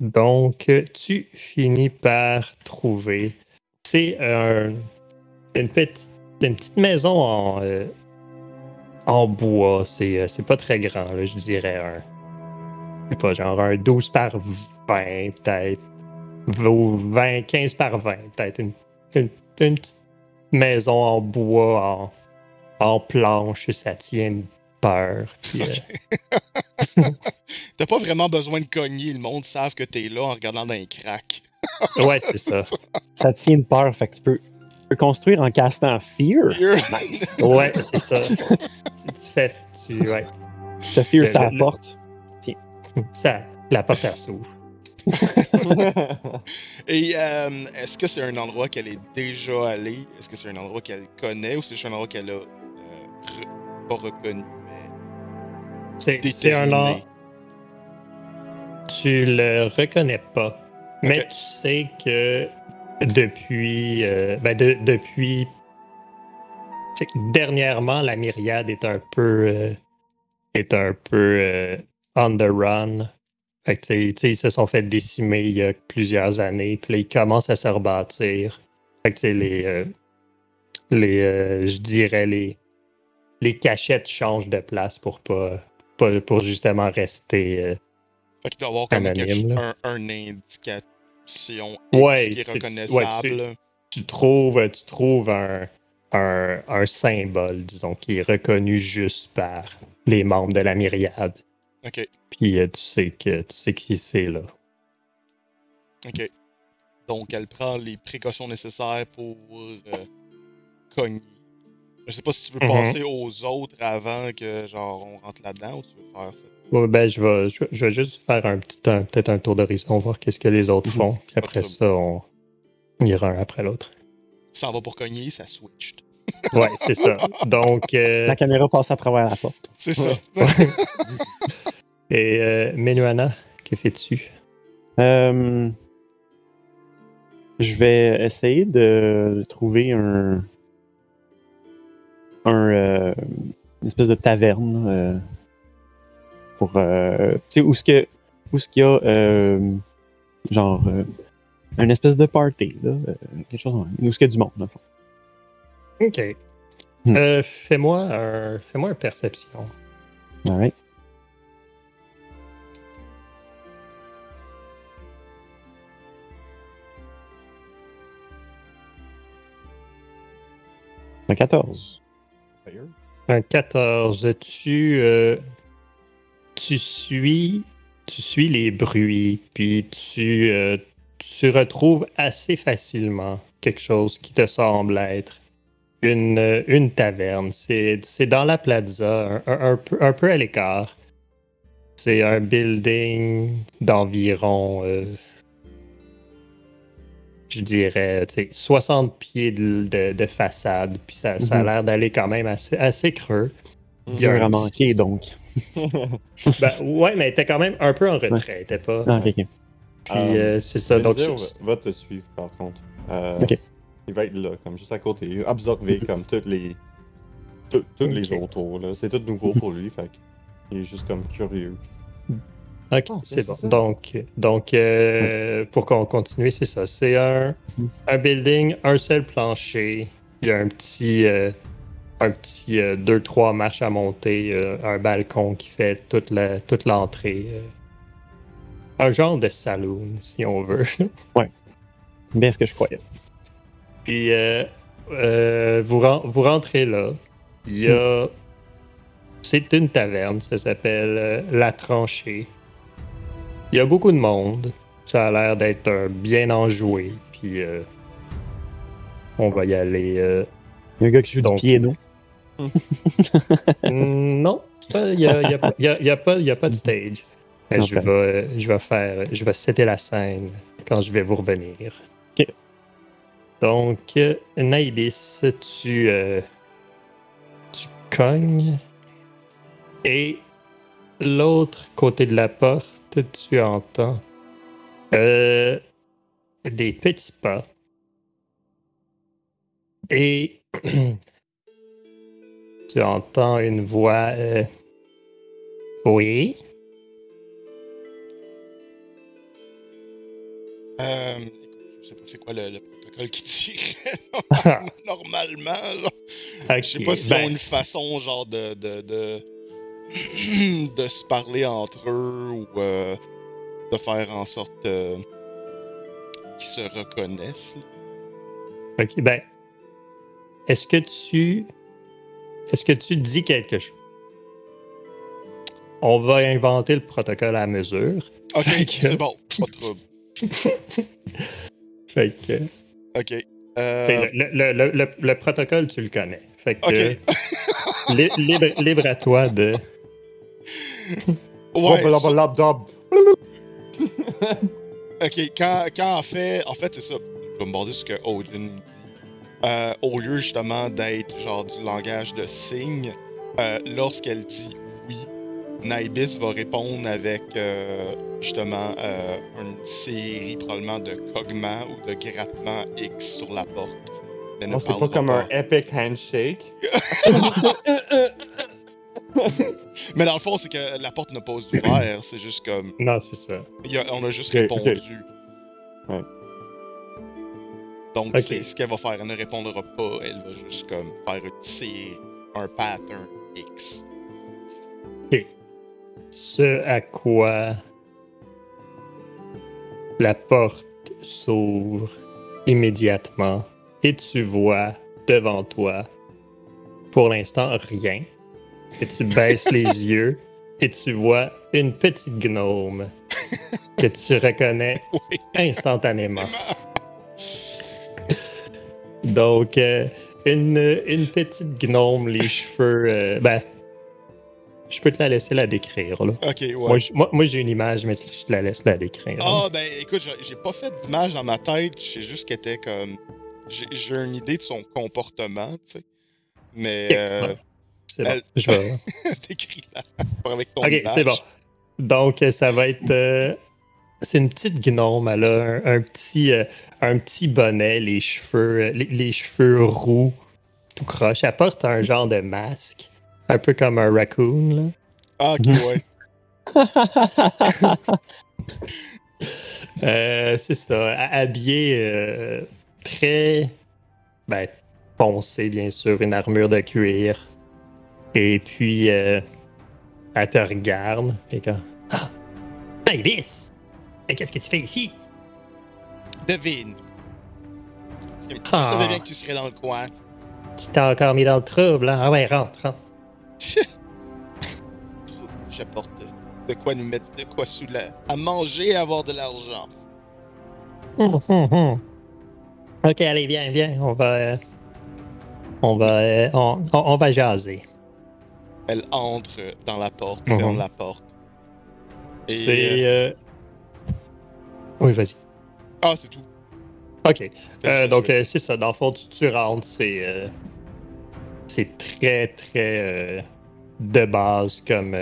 Donc, tu finis par trouver. C'est un- une, petite, maison en, euh, bois. C'est euh, c'est pas très grand, je dirais un. Je sais pas, genre un 12 par 20, peut-être. Ou 20, 15 par 20, peut-être. Une, petite maison en bois, en, planche, ça tient peur. Puis, euh, T'as pas vraiment besoin de cogner, le monde savent que t'es là en regardant dans les cracks. ouais, c'est ça. Ça tient de peur, fait que tu peux, tu peux construire en castant Fear. Nice. Ouais, c'est ça. tu, tu fais. Tu, ouais. Ça Fear, ça le- porte. Ça, la porte elle s'ouvre. Et euh, est-ce que c'est un endroit qu'elle est déjà allée? Est-ce que c'est un endroit qu'elle connaît ou c'est juste un endroit qu'elle a euh, re- pas reconnu, C'est un an. Tu le reconnais pas. Mais tu sais que depuis. euh, ben de- depuis. dernièrement, la myriade est un peu. euh, est un peu euh, on the run. Fait que, tu sais- tu sais, ils se sont fait décimer il y a plusieurs années. Puis là, ils commencent à se rebâtir. Fait que, tu sais, les. euh, les je dirais les. Les cachettes changent de place pour pas. Pas- pour justement rester. euh, Fait qu'il doit avoir comme Anonyme, quelque- là. un, un indication Ouais, qui est tu- reconnaissable. ouais, tu trouves, tu trouves un, un, un symbole, disons, qui est reconnu juste par les membres de la myriade. Ok, Puis euh, tu sais que tu sais qui c'est là. ok. Donc elle prend les précautions nécessaires pour euh, cogner. Je sais pas si tu veux Mhm. passer aux autres avant que genre on rentre là-dedans ou tu veux faire ça? Ouais, ben, je vais, je, vais- je vais juste faire un petit un- peut-être un tour d'horizon, voir qu'est-ce que les autres Mhm. font. Puis après ça, on, on ira un après l'autre. Ça en va pour cogner, ça switch. Ouais, c'est ça. Donc, euh, La caméra passe à travers la porte. C'est ça. et euh, Menuana, que fais-tu? Euh, je vais essayer de trouver un. Un. euh, une espèce de taverne. euh, pour. euh, tu sais, où est-ce que. Où est-ce qu'il y a. genre. une espèce de party, là. quelque chose. Où est-ce qu'il y a du monde, dans le fond. Ok. Hmm. Euh, fais-moi un, fais-moi un perception. Alright. Un 14. Un 14. Tu, euh, tu suis, tu suis les bruits, puis tu, euh, tu retrouves assez facilement quelque chose qui te semble être une, euh, une taverne. C'est, dans la plaza, un, peu, à l'écart. C'est un building d'environ, je dirais, tu sais, 60 pieds de, de- de façade, puis ça, ça a Mhm. l'air d'aller quand même assez, assez creux. Dur un à manquer, donc. Ben, ouais, mais t'es quand même un peu en retrait, t'es pas. Ah, ok, ok. Puis Euh, euh, c'est ça. Donc, c'est- va te suivre par contre. Euh, Ok. Il va être là, comme juste à côté, absorber comme toutes les. tout- Tous les Ok. autour, là. C'est tout nouveau pour lui, fait il est juste comme curieux. Ok, Ah, c'est c'est bon. ça. Donc, donc euh, pour qu'on continue, c'est ça. C'est un, Mm. un building, un seul plancher. Il y a un petit, euh, un petit 2-3 marches à monter, euh, un balcon qui fait toute la- toute l'entrée. euh. un genre de saloon, si on veut. Bien ce que je croyais. Puis euh, euh, vous, vous rentrez là. Il y a. C'est une taverne, ça s'appelle euh, La Tranchée. Il y a beaucoup de monde. Ça a l'air d'être bien enjoué. Puis euh, on va y aller. euh, Il y a un gars qui joue Donc- du piano. Mm, non, il n'y a, il y a pas- a- a de stage. Je vais, je vais faire, je vais setter la scène quand je vais vous revenir. Ok. Donc, Naibis, tu, euh, tu cognes et l'autre côté de la porte, tu entends euh, des petits pas et tu entends une voix. euh, oui. Euh, je sais pas c'est quoi le, le protocole qui tirait normalement. Là. Je sais pas s'ils ben, ont une façon genre de de, de, de se parler entre eux ou euh, de faire en sorte euh, qu'ils se reconnaissent. là. Ok, ben. Est-ce que tu. Est-ce que tu dis quelque chose? On va inventer le protocole à mesure. Ok, que- c'est bon, pas de trouble. Fait que. Ok. Euh, Le, le- le- le- le protocole, tu le connais. Fait que. Libre à toi de. Ouais. Ok, quand, quand en fait, en fait, c'est ça. Je vais me sur ce que Odin dit. Euh, au lieu justement d'être genre du langage de signes, euh, lorsqu'elle dit oui, Naibis va répondre avec euh, justement euh, une série probablement de cognements ou de grattements X sur la porte. Non, c'est pas comme un epic handshake. Mais dans le fond, c'est que la porte n'a pas ouvert, c'est juste comme. Non, c'est ça. il y a- on a juste Ok, répondu. ok. Ouais. Donc, Ok. c'est ce qu'elle va faire. Elle ne répondra pas. Elle va juste comme faire série, un pattern X. Ce à quoi la porte s'ouvre immédiatement et tu vois devant toi, pour l'instant, rien. Et tu baisses les yeux et tu vois une petite gnome que tu reconnais Oui. instantanément. Donc, euh, une, une petite gnome, les cheveux. euh, ben, je peux te la laisser la décrire, là. Ok, ouais. Moi, j- moi, moi, j'ai une image, mais je te la laisse la décrire. Ah, ben écoute, j'ai- j'ai pas fait d'image dans ma tête. Je sais juste qu'elle était comme. J'ai j'ai une idée de son comportement, tu sais. Mais. Euh. C'est bon. Je vais... Pas avec ton ok, c'est bon. Donc, euh, ça va être. euh, c'est une petite gnome. Elle a un, un petit, euh, un petit bonnet, les cheveux, les, les cheveux roux, tout croche. Elle porte un genre de masque, un peu comme un raccoon. Là. Ah, ok, ouais. Euh, c'est ça, ha- habillée très ben, foncé, bien sûr, une armure de cuir. Et puis, euh, elle te regarde. Et comme Ah! Ibis! Mais qu'est-ce que tu fais ici? Devine. Je Ah. savais bien que tu serais dans le coin. Tu t'es encore mis dans le trouble, hein? Ah ouais, rentre, rentre. J'apporte de quoi nous mettre de quoi sous la... à manger et avoir de l'argent. Hum, hum, hum. Ok, allez, viens, viens. On va. euh, on va. euh, on, on- on va jaser. Elle entre dans la porte, Mhm. ferme la porte. C'est. euh, euh, Oui, vas-y. Ah, c'est tout. Ok. Euh, donc, euh, c'est ça. Dans le fond, tu, tu rentres, c'est. euh, c'est très, très. de base comme.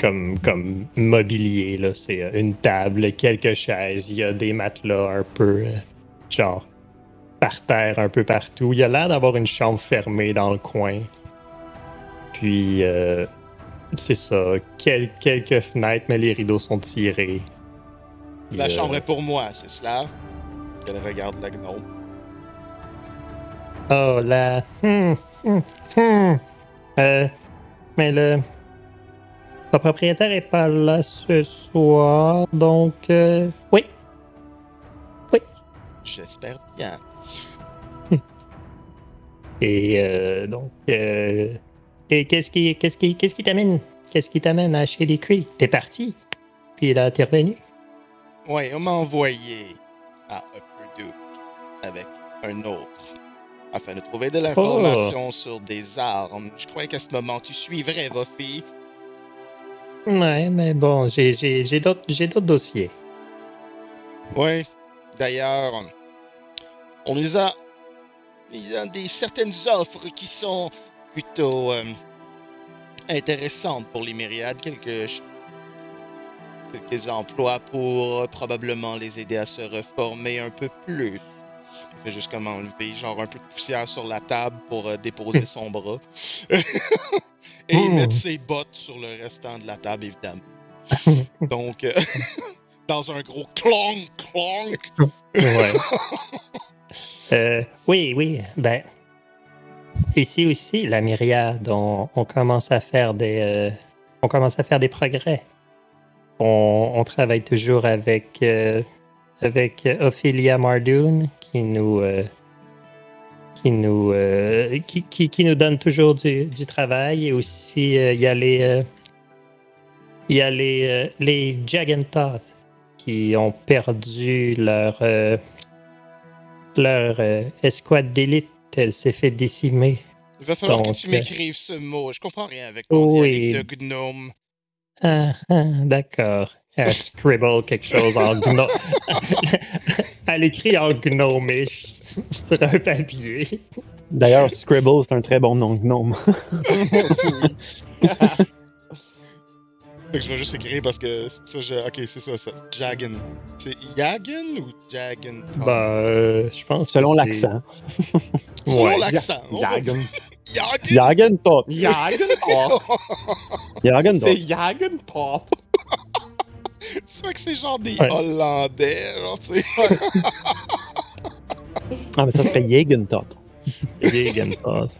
comme, comme mobilier, là. C'est une table, quelques chaises, il y a des matelas un peu. genre. par terre, un peu partout. Il y a l'air d'avoir une chambre fermée dans le coin. Puis. euh, c'est ça. quel- quelques fenêtres, mais les rideaux sont tirés. La chambre est pour moi, c'est cela? Elle regarde la gnome. Oh là. Hmm, hmm, hmm. Euh, mais le. Son propriétaire est pas là ce soir, donc. euh, oui. J'espère bien. Et euh, donc. euh, et qu'est-ce qui, qu'est-ce qui, qu'est-ce qui t'amène, qu'est-ce qui t'amène à Shady Creek? T'es parti, puis là t'es revenu. Ouais, on m'a envoyé à Upper Duke avec un autre afin de trouver de l'information sur des armes. Je croyais qu'à ce moment tu suivrais vos filles. Ouais, mais bon, j'ai, j'ai, j'ai d'autres, j'ai d'autres dossiers. Ouais. D'ailleurs, on nous a il y a des certaines offres qui sont plutôt euh, intéressantes pour les myriades. Quelques quelques emplois pour euh, probablement les aider à se reformer un peu plus. Il fait juste comme enlever genre un peu de poussière sur la table pour euh, déposer son bras. Et Hmm. mettre ses bottes sur le restant de la table, évidemment. Donc, dans un gros clonk, clonk. Ouais. Oui, oui. Ben, ici aussi, la myriade, on, commence à faire des, euh, on commence à faire des progrès. On, travaille toujours avec, euh, avec Ophelia Mardoon, qui nous, euh, qui nous, qui, qui, nous donne toujours du, du travail. Et aussi, il y a les, il y a les, les Jagantoth qui ont perdu leur, leur escouade d'élite. Elle s'est fait décimer. Il va falloir Donc, que tu euh, m'écrives ce mot. Je comprends rien avec ton Oui. dialecte de gnome. Ah, ah, d'accord. Elle scribble quelque chose en gnome. Elle écrit en gnomish sur un papier. D'ailleurs, Scribble, c'est un très bon nom de gnome. Fait que je vais juste écrire parce que ça, je... ok, c'est ça, ça. Jagan. C'est Yagan ou Jagan? Ben, euh, je pense. Selon l'accent. Selon Ouais. l'accent. Oh, Jagen. Yagan. Jagentot. Jagentoth. Jagentot. C'est Jagentoth. C'est vrai que c'est genre des Ouais. Hollandais, genre, tu sais. Ah, mais ça serait Jagentot. Jagentoth.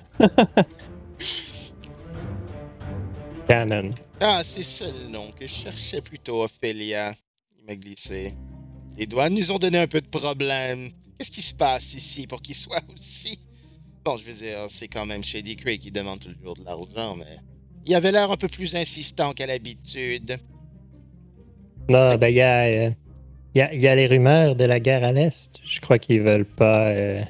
Ah, c'est ça le nom que je cherchais plutôt, Ophélia. Il m'a glissé. Les douanes nous ont donné un peu de problème. Qu'est-ce qui se passe ici pour qu'ils soient aussi... Bon, je veux dire, c'est quand même Shady Creek qui demande toujours de l'argent, mais... Il avait l'air un peu plus insistant qu'à l'habitude. Non, ben, il y a, euh, il y, a, y a les rumeurs de la guerre à l'Est. Je crois qu'ils veulent pas. euh,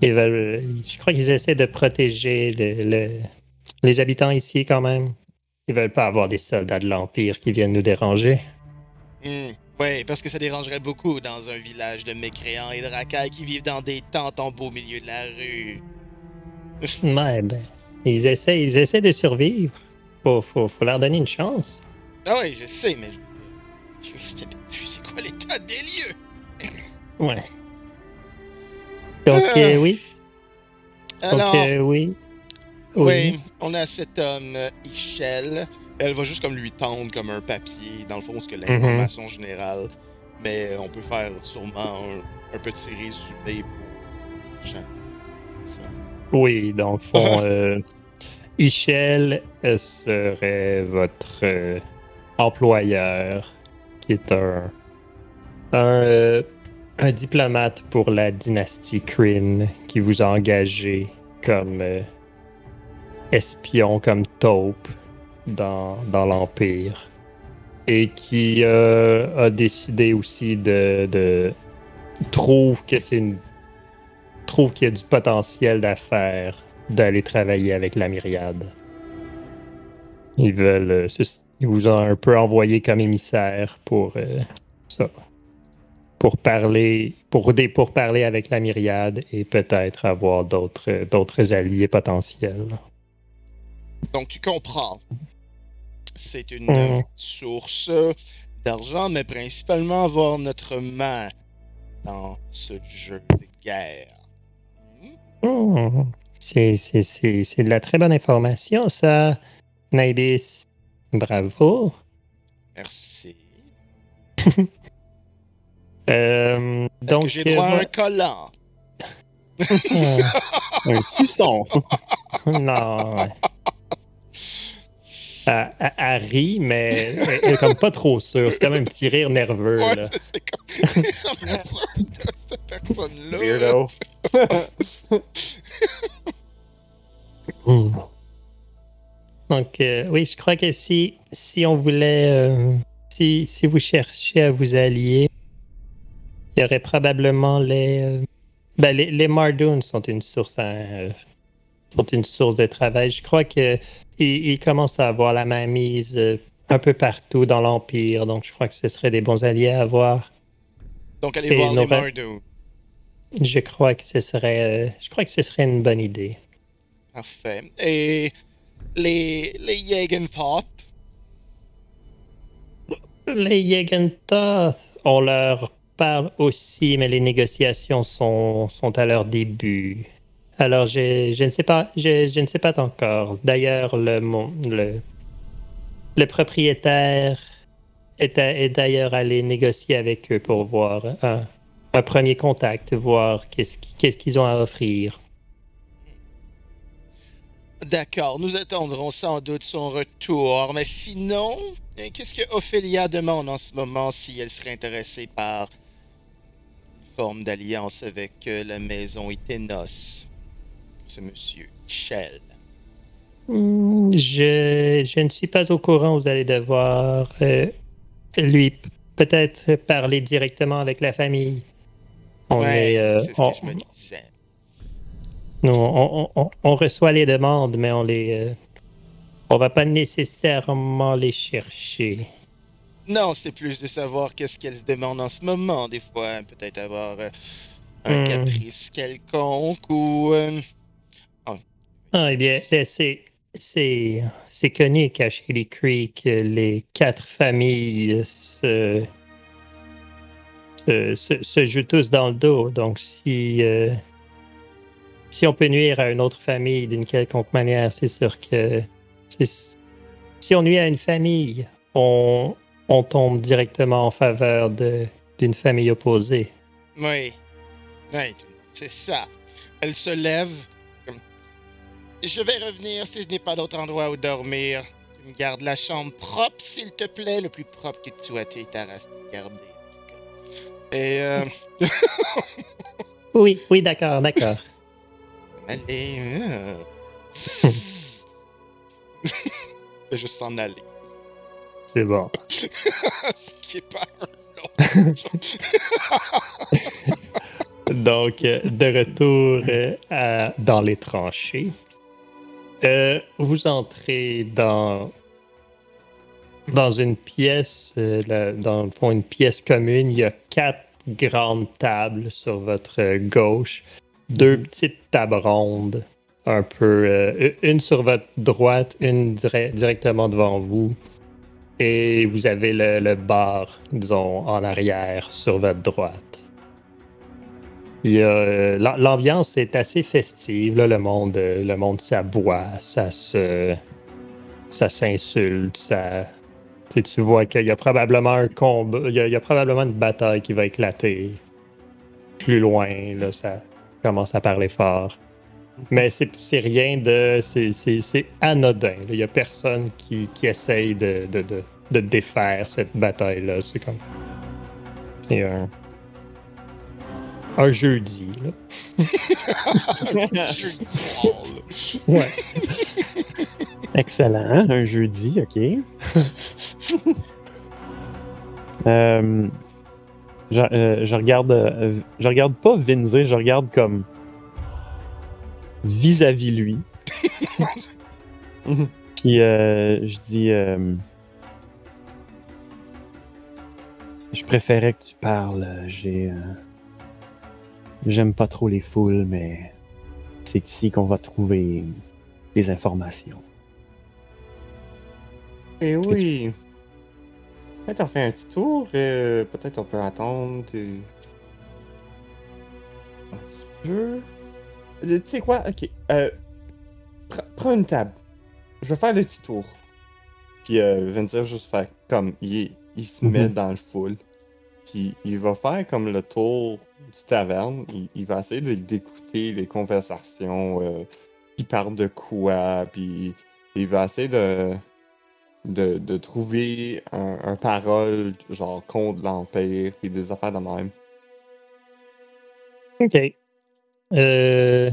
ils veulent. Je crois qu'ils essaient de protéger le- le- les habitants ici quand même. Ils veulent pas avoir des soldats de l'Empire qui viennent nous déranger. Hmm. Ouais, parce que ça dérangerait beaucoup dans un village de mécréants et de racailles qui vivent dans des tentes en beau milieu de la rue. Ouais, ben. Ils essaient, ils essaient de survivre. Faut, faut, faut leur donner une chance. Ah ouais, je sais, mais c'est quoi l'état des lieux? Ouais. Donc, Ah. euh, oui. Donc, Alors, euh, oui. Oui, on a cet homme, euh, Michel. Elle va juste comme lui tendre comme un papier, dans le fond, ce que l'information générale. Mais on peut faire sûrement un, un petit résumé pour. Ça. Oui, dans le fond, euh, Michel euh, serait votre euh, employeur, qui est un, un, euh, un diplomate pour la dynastie Kryn, qui vous a engagé comme euh, espion, comme taupe dans, l'Empire. Et qui euh, a décidé aussi de, trouve que c'est trouve qu'il y a du potentiel d'affaires d'aller travailler avec la myriade. Ils veulent. euh, Ils vous ont un peu envoyé comme émissaire pour euh, ça. Pour parler, pour, parler avec la myriade et peut-être avoir d'autres alliés potentiels. Donc, tu comprends. C'est une euh, source euh, d'argent, mais principalement avoir notre main dans ce jeu de guerre. Hmm? C'est c'est- c'est- c'est de la très bonne information, ça, Naibis. Bravo. Merci. Euh, Est-ce donc, que j'ai droit à euh, un collant? euh, Un suçon. Non. ouais. Elle, elle- elle rit, mais elle, est comme pas trop sûre. C'est comme un petit rire nerveux. Ouais, là. c'est- comme. De cette personne-là. Weirdo. Hmm. Donc, euh, oui, je crois que si, si on voulait. euh, si, si vous cherchez à vous allier, il y aurait probablement les. euh, ben, les, les Mardoons sont une source à- euh, sont une source de travail. Je crois que ils, ils commencent à avoir la main mise euh, un peu partout dans l'Empire. Donc, je crois que ce serait des bons alliés à avoir. Donc, allez Et voir les Mardu. Je crois que ce serait. euh, je crois que ce serait une bonne idée. Parfait. Et les, les. Les Yegenthoth, on leur parle aussi, mais les négociations sont, sont à leur début. Alors, je, ne sais pas, je, sais pas encore. D'ailleurs, le, le, le propriétaire est, est d'ailleurs allé négocier avec eux pour voir un, premier contact, voir qu'est-ce qui- qu'est-ce qu'ils ont à offrir. D'accord, nous attendrons sans doute son retour. Mais sinon, euh, qu'est-ce que Ophélia demande en ce moment si elle serait intéressée par une forme d'alliance avec euh, la maison Itenos? Ce monsieur Michel. Hmm, Je, je ne suis pas au courant. Vous allez devoir euh, lui peut-être parler directement avec la famille. On ouais, est, euh, c'est ce on, que je me disais. nous, on, on- on reçoit les demandes, mais on les, euh, on va pas nécessairement les chercher. Non, c'est plus de savoir qu'est-ce qu'elle se demande en ce moment. Des fois, peut-être avoir un Hmm. caprice quelconque ou... euh, Ah, eh bien, eh, c'est, c'est, c'est connu qu'à Shady Creek, euh, les quatre familles se, se, se- se jouent tous dans le dos. Donc, si, euh, si on peut nuire à une autre famille d'une quelconque manière, c'est sûr que si on nuit à une famille, on, on tombe directement en faveur de, d'une famille opposée. Oui. Oui, c'est ça. Elle se lève. Je vais revenir si je n'ai pas d'autre endroit où dormir. Tu me gardes la chambre propre, s'il te plaît, le plus propre que tu as été ta race garder. Et euh, Oui, oui, d'accord, d'accord. allez. euh, juste s'en aller. C'est bon. Ce qui est pas un long. Donc, de retour euh, à- dans les tranchées, euh, vous entrez dans, dans une pièce, euh, dans le fond, une pièce commune. Il y a quatre grandes tables sur votre euh, gauche, deux petites tables rondes, un peu, une sur votre droite, une dire- directement devant vous. et vous avez le, le bar, disons, en arrière sur votre droite. Euh, l'am- L'ambiance est assez festive, le monde, euh, le monde s'aboie, ça se, ça s'insulte, ça. Tu vois qu'il y a probablement un combat, il y a, probablement une bataille qui va éclater plus loin, ça commence à parler fort. Mais c'est rien de. C'est anodin. Il n'y a personne qui, essaye de, de défaire cette bataille-là. C'est comme. C'est un. Un jeudi, là. Jeudi soir, là. Ouais. Excellent, hein? un jeudi, ok. Euh, je, euh, je regarde, euh, je regarde pas Vinzé, je regarde comme vis-à-vis lui. Puis euh, je dis, euh, je préférais que tu parles. J'ai, euh, j'aime pas trop les foules, mais c'est ici qu'on va trouver des informations. Eh oui. Peut-être on fait un petit tour. euh, Peut-être on peut attendre. Un petit peu. Euh, Tu sais quoi? Ok. Euh, pre- prends une table. Je vais faire le petit tour. Puis euh, Vincent juste faire comme. Il, il se met Mhm. dans le full. Puis il va faire comme le tour du taverne. Il, il va essayer de- d'écouter les conversations. Euh, qui parlent de quoi. Puis il va essayer de de, de trouver un, un parole genre contre l'Empire puis des affaires de même. OK. Euh...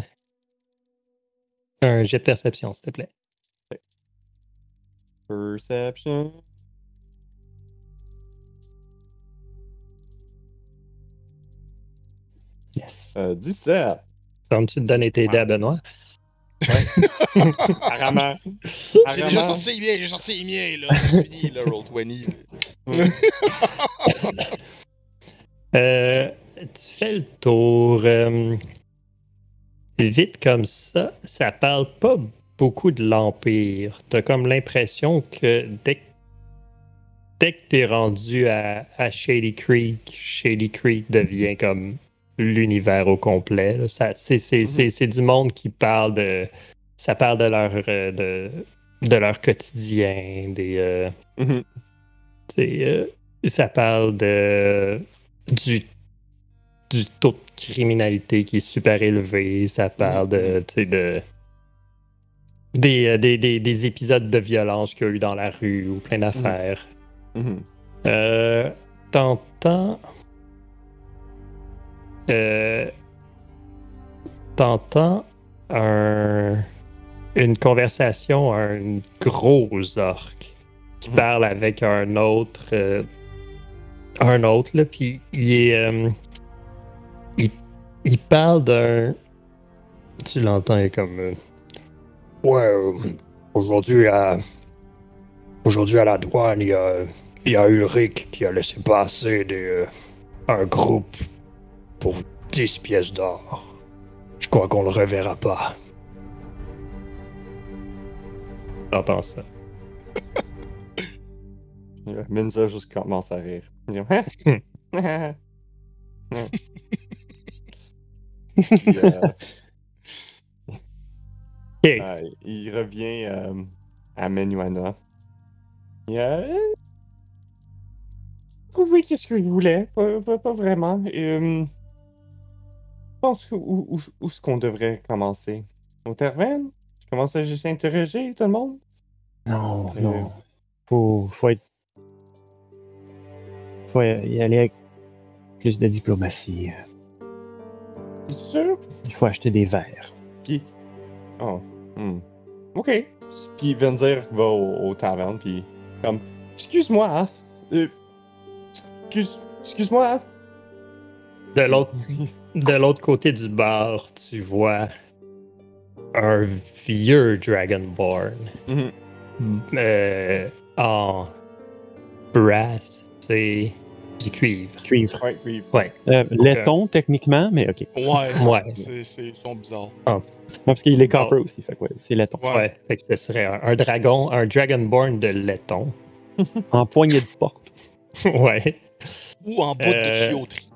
Un jet de perception, s'il te plaît. Perception. Yes. Euh, 17. Comme tu te donnes tes dés à Benoît. Apparemment. J'ai déjà sorti les miens, j'ai sorti les miens, là. C'est fini, là, Roll20. Euh, tu fais le tour. euh, vite comme ça, ça parle pas beaucoup de l'Empire. T'as comme l'impression que dès que, dès que t'es rendu à, à Shady Creek, Shady Creek devient comme l'univers au complet. Ça, c'est, du monde qui parle de. Ça parle de leur, euh, de, de leur quotidien, des. euh, Mhm. euh, ça parle de du, du taux de criminalité qui est super élevé. Ça parle de, sais, de des, euh, des, des, des épisodes de violence qu'il y a eu dans la rue ou plein d'affaires. Mhm. Euh, T'entends. Euh, T'entends un, une conversation, un gros orc qui Mhm. parle avec un autre. euh, un autre, là, puis il est. euh, il, il parle d'un. Tu l'entends, il est comme. ouais, aujourd'hui à. Aujourd'hui à la douane, il y a. Il y a Ulrich qui a laissé passer des, un groupe pour 10 pièces d'or. Je crois qu'on le reverra pas. J'entends ça. Minza juste commence à rire. Il euh, euh, revient euh, à Menuana. Il a trouvé qu'est-ce qu'il voulait, pas, pas- pas vraiment. Euh, pense que où, où, où est-ce qu'on devrait commencer? Au Terven Je commence à juste interroger tout le monde Non, Euh, non. Faut, faut être. Faut y aller avec plus de diplomatie. C'est sûr? Il faut acheter des verres. Puis. Oh. hmm. Ok. Puis Venzir va au, au taverne, puis comme. Excuse-moi, hein. Euh, excuse. Excuse-moi, hein. De l'autre de l'autre côté du bar, tu vois un vieux Dragonborn Mhm. euh, en brass, c'est du cuivre. Cuivre. Ouais, oui. Ouais, Euh, laiton, techniquement, mais ok. Ouais. Ouais. C'est, c'est, ils sont bizarres. Non, parce qu'il est copper aussi, fait que ouais, c'est laiton. Ouais. ouais. Fait que ce serait un, un dragon, un Dragonborn de laiton. En poignée de porte. ouais. Ou en bout Euh, de tuyauterie.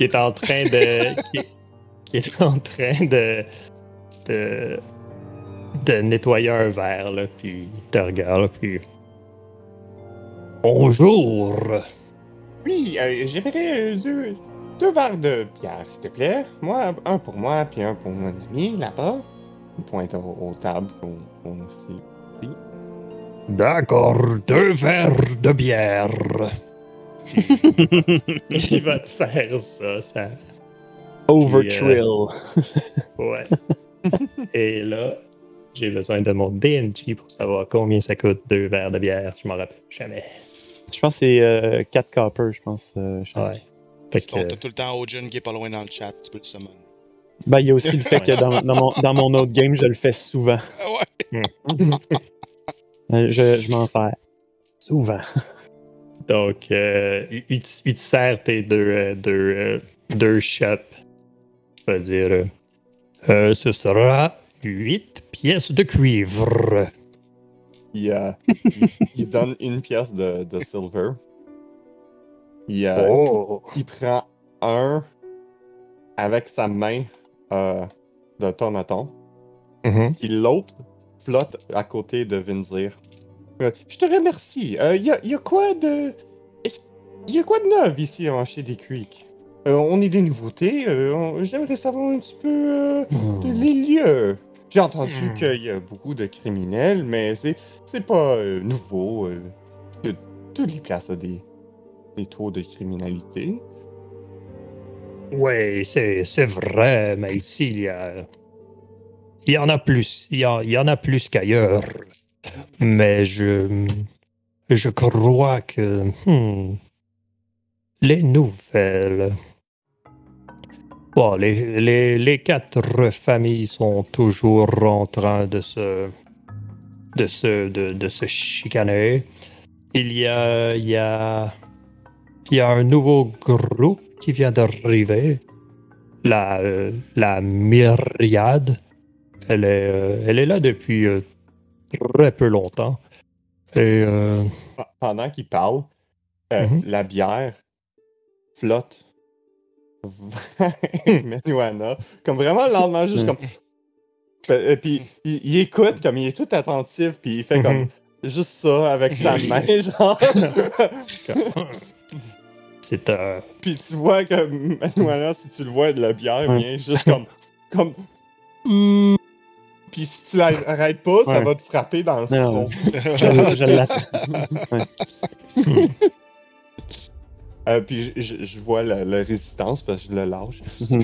Qui est en train de. qui, est- qui est en train de. de. de nettoyer un verre, là. Puis te regarde, là, puis. Bonjour! Oui, euh, j'aimerais euh, deux, deux verres de bière, s'il te plaît. Moi, un pour moi, puis un pour mon ami, là-bas. Il pointe aux, aux tables qu'on s'est D'accord, deux verres de bière. il va te faire ça, ça. Overtrill. Ouais. Et là, j'ai besoin de mon DMG pour savoir combien ça coûte deux verres de bière. Je m'en rappelle jamais. Je pense que c'est 4 copper, je pense. euh. Ouais. Fait que, t'as tout le temps Ojun qui est pas loin dans le chat, tu peux le summon. Ben, il y a aussi le fait que dans, dans mon, dans mon autre game, je le fais souvent. Ah ouais? Euh, Je, je m'en sers. Souvent. Donc, euh, il, il te- sert tes deux, euh, deux, euh, deux. Je veux dire, euh, ce sera 8 pièces de cuivre. Il, euh, il, il donne une pièce de, de silver. Il, euh, Oh! il prend un avec sa main euh, de ton à ton. Mhm. Puis l'autre flotte à côté de Vinzir. Euh, je te remercie. Euh, Il y, a, y a quoi de. est-ce- Y a quoi de neuf ici en chez des Creek? Euh, on est des nouveautés. euh, on- J'aimerais savoir un petit peu euh, de les lieux. J'ai entendu Hmm. qu'il y a beaucoup de criminels, mais c'est c'est pas euh, nouveau. euh, que toutes les places ont des, des taux de criminalité. Oui, c'est, c'est vrai, mais ici, il y a. Il y en a plus. Il y, en- il y en a plus qu'ailleurs. Mais je. Je crois que. hmm, les nouvelles. Bon, les, les, les quatre familles sont toujours en train de se. de se, de, de se chicaner. Il y a. Il y a. Il y a un nouveau groupe qui vient d'arriver. La, la myriade. Elle est, euh, elle est là depuis euh, très peu longtemps. Et euh, Pendant qu'il parle, euh, Mhm. la bière flotte Menuana. Comme vraiment le lendemain, juste comme. Et puis il, il écoute, comme il est tout attentif, puis il fait comme Mhm. juste ça avec sa main, genre. c'est euh, puis tu vois que Menuana, si tu le vois, de la bière Ouais. vient juste comme. comme Hmm. Puis si tu l'arrêtes pas, ça va te frapper dans le Non, front. Je, je l'attends. Euh, puis je, vois la, la résistance parce que je le lâche.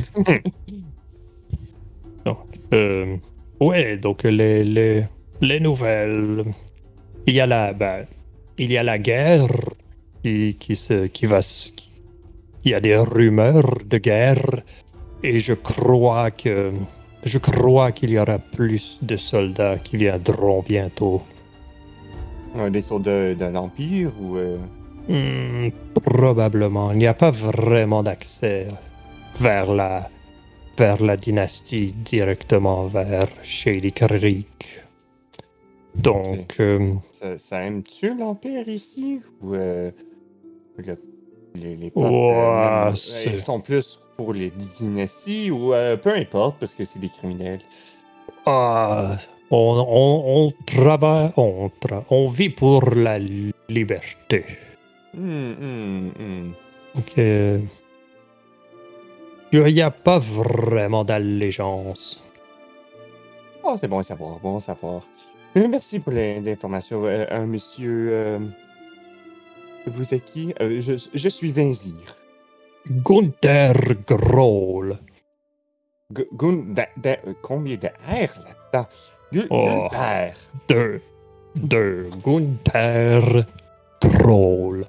Euh, ouais, donc les, les, les nouvelles. Il y a la, ben, il y a la guerre qui, qui, se, qui va qui- Il y a des rumeurs de guerre et je crois que. Je crois qu'il y aura plus de soldats qui viendront bientôt. Des soldats de l'Empire ou. euh, Hmm, probablement. Il n'y a pas vraiment d'accès vers la, vers la dynastie directement vers Shady Creek. Donc, euh, Ça, ça aime-tu l'Empire ici? Ou euh, le- les, les ils sont plus pour les dynasties ou euh, peu importe parce que c'est des criminels. ah, on, on, on travaille, on, tra- on vit pour la liberté. Hum, hum, hum. Donc, euh, il n'y a pas vraiment d'allégeance. Oh, c'est bon à savoir, bon à savoir. Euh, merci pour les- l'information. Euh, monsieur. vous êtes qui? Je, je suis Vinzir. Gunther Grohl. Gu- Gun- da- da- euh, combien de R là-dedans? Oh. Gunther. de, de Gunther Grohl.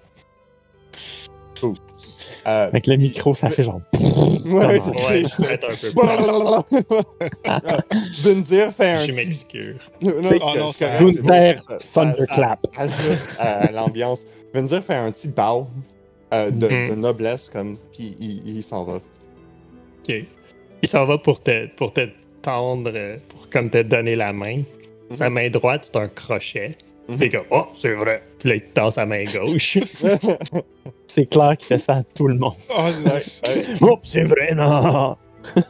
Euh, Avec le micro, ça fait genre. ouais, c'est Ouais, un peu Vinzir fait un Je m'excuse. Oh Gunther Thunderclap. à l'ambiance. Vinzir fait un petit bow euh, de, Mhm. de noblesse, comme, puis il, il s'en va. Ok. Il s'en va pour te, pour te tendre, pour comme te donner la main. Sa main droite, c'est un crochet. Puis comme, oh, c'est vrai. Puis là, il tend sa main gauche. C'est clair qu'il fait ça à tout le monde. Ouais. Oh, c'est vrai, non!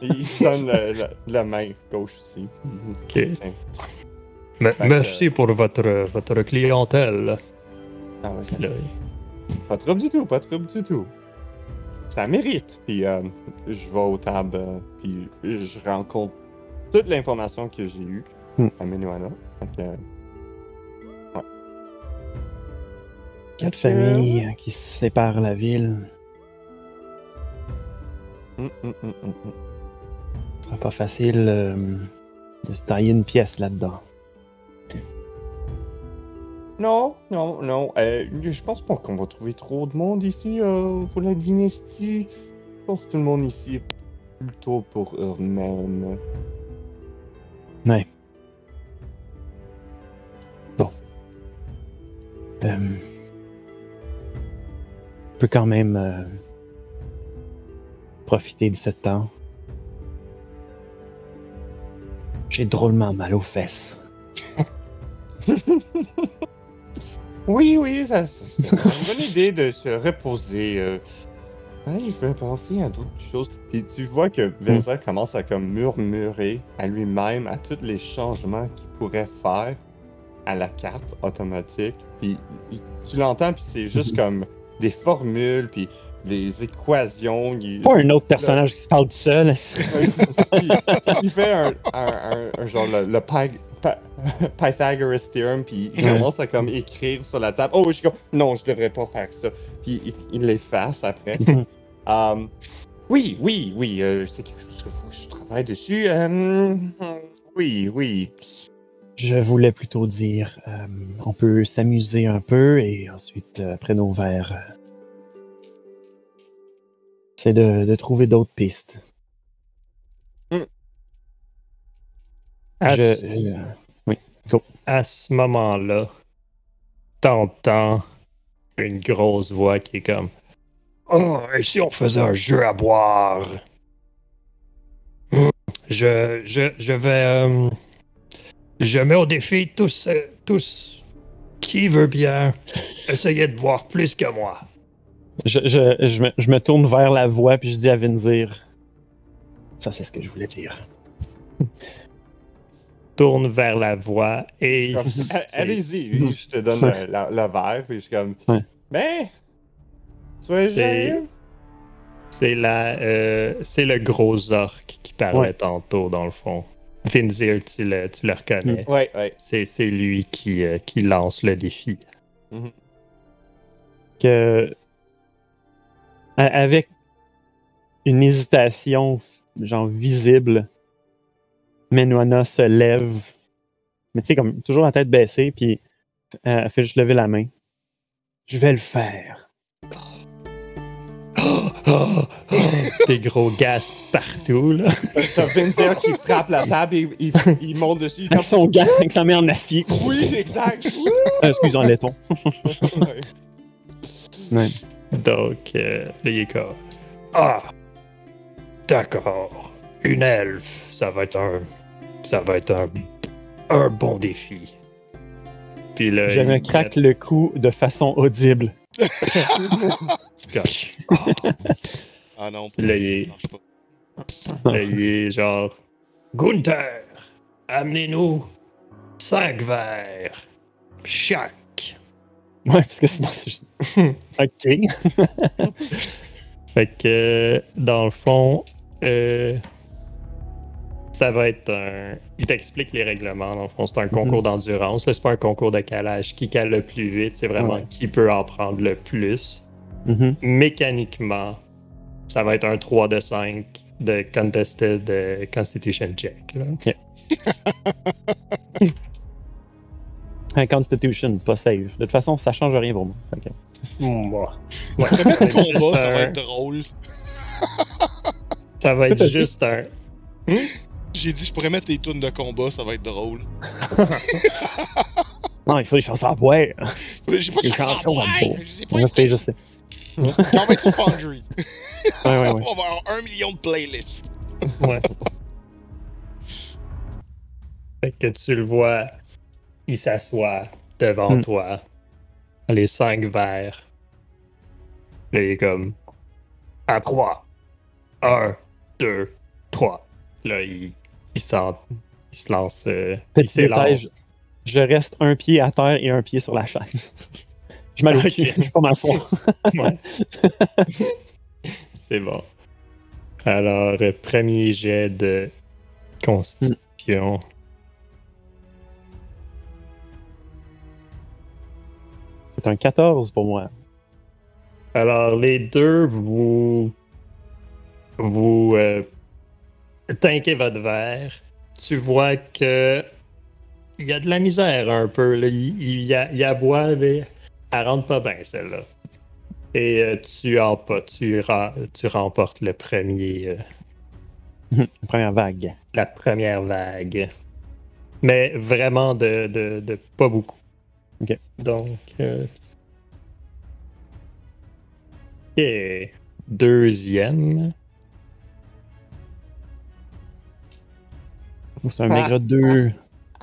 Il se donne la, la- la main gauche aussi. Ok. Que- merci pour votre, votre clientèle. Ah Là, Pas de trouble du tout, pas de trouble du tout. Ça mérite. Puis euh, je vais aux tables, euh, puis je rencontre toute l'information que j'ai eue Hmm. à Menuana. Que, Quatre que- familles qui séparent la ville. hum, hum, hum. Ce sera pas facile euh, de se tailler une pièce là-dedans. Non, non, non. euh, je pense pas qu'on va trouver trop de monde ici euh, pour la dynastie. Je pense que tout le monde ici est plutôt pour eux-mêmes. Euh, on peut quand même euh, profiter de ce temps. J'ai drôlement mal aux fesses. Oui, oui, ça, ça, ça serait une bonne idée de se reposer. Euh... Ouais, je vais penser à d'autres choses. Puis tu vois que Vincent commence à comme murmurer à lui-même à tous les changements qu'il pourrait faire à la carte automatique. Puis tu l'entends, puis c'est juste comme des formules, puis des équations. Il, Pas un autre personnage qui se parle tout seul. il, il fait un, un- un- un genre le, le Py- Pythagoras theorem, puis il commence à comme écrire sur la table. Oh, je suis comme, non, je devrais pas faire ça. Puis il, il l'efface après. Um, oui, oui, oui, euh, c'est quelque chose que je travaille dessus. Euh, oui, oui. Je voulais plutôt dire, euh, on peut s'amuser un peu et ensuite, euh, après nos verres, euh, c'est de, de trouver d'autres pistes. À, Je- ce, euh, à ce moment-là, t'entends une grosse voix qui est comme Oh, et si on faisait un jeu à boire? Je, je, je vais. euh, je mets au défi tous, euh, tous qui veut bien essayer de boire plus que moi. je, je, je, me, je me tourne vers la voix puis je dis à Vinzir. Ça, c'est ce que je voulais dire. Tourne vers la voix et. Allez-y, oui, je te donne le, la- le verre, puis je suis comme, Ouais. ben, sois C'est- la, euh, c'est le gros orc qui parlait Ouais. tantôt, dans le fond. Finzir, tu le, tu le reconnais. Ouais, ouais. C'est, c'est lui qui, euh, qui lance le défi. que a- avec une hésitation genre visible, Menuana se lève, mais tu sais comme toujours la tête baissée, puis euh, elle fait juste lever la main. Je vais le faire. Des gros gaz partout, là. T'as Vincent qui frappe la table et il, il monte dessus. il Avec son gant, avec sa main en acier. oui, exact. Euh, excuse, en laiton. Ouais. Ouais. Donc, euh, là, il est comme, Ah! D'accord. Une elfe, ça va être un. Ça va être un. Un bon défi. Puis là, Je me craque le cou de façon audible. Gosh. Ah non, Là, il ça marche pas. Là, il est genre Gunther, amenez-nous cinq verres. Chaque. Ouais, parce que sinon c'est juste. ok. Fait que, dans le fond, euh, ça va être un. Il t'explique les règlements, dans le fond. C'est un concours d'endurance. là. C'est pas un concours de calage. Qui cale le plus vite, c'est vraiment Ouais. qui peut en prendre le plus. Mhm. Mécaniquement, ça va être un 3 de 5 de contested euh, constitution check. là. Un Constitution, pas save. De toute façon, ça change rien pour moi. Juste combat, ça va être drôle. Ça va être juste un. J'ai dit, je pourrais mettre tes tunes de combat, ça va être drôle. Non, il faut des chansons à boire. J'ai pas de Les chanson chansons à boire. Je sais pas Je sais, je sais. Quand on va être sur Foundry. Ouais, ouais, On ouais. va avoir un million de playlists. Ouais. fait que tu le vois, il s'assoit, devant Hmm. toi. Les cinq verres. Là, il est comme. À trois. Un, deux, trois. Là, il, il, se lance. euh, il s'élance. je, je reste un pied à terre et un pied sur la chaise. Je m'allume, Ok. je peux m'asseoir. Ouais. C'est bon. Alors, euh, premier jet de constitution. C'est un 14 pour moi. Alors, les deux, vous. Vous. Euh, tanquez votre verre. Tu vois que. Il y a de la misère un peu. Là. Il, il, y a, il a boire, mais elle rentre pas bien, celle-là. Et euh, tu, en, pas, tu, tu remportes le premier. euh, La première vague. la première vague. Mais vraiment de, de, de pas beaucoup. Ok. Donc. euh, ok. Deuxième. C'est un maigre 2.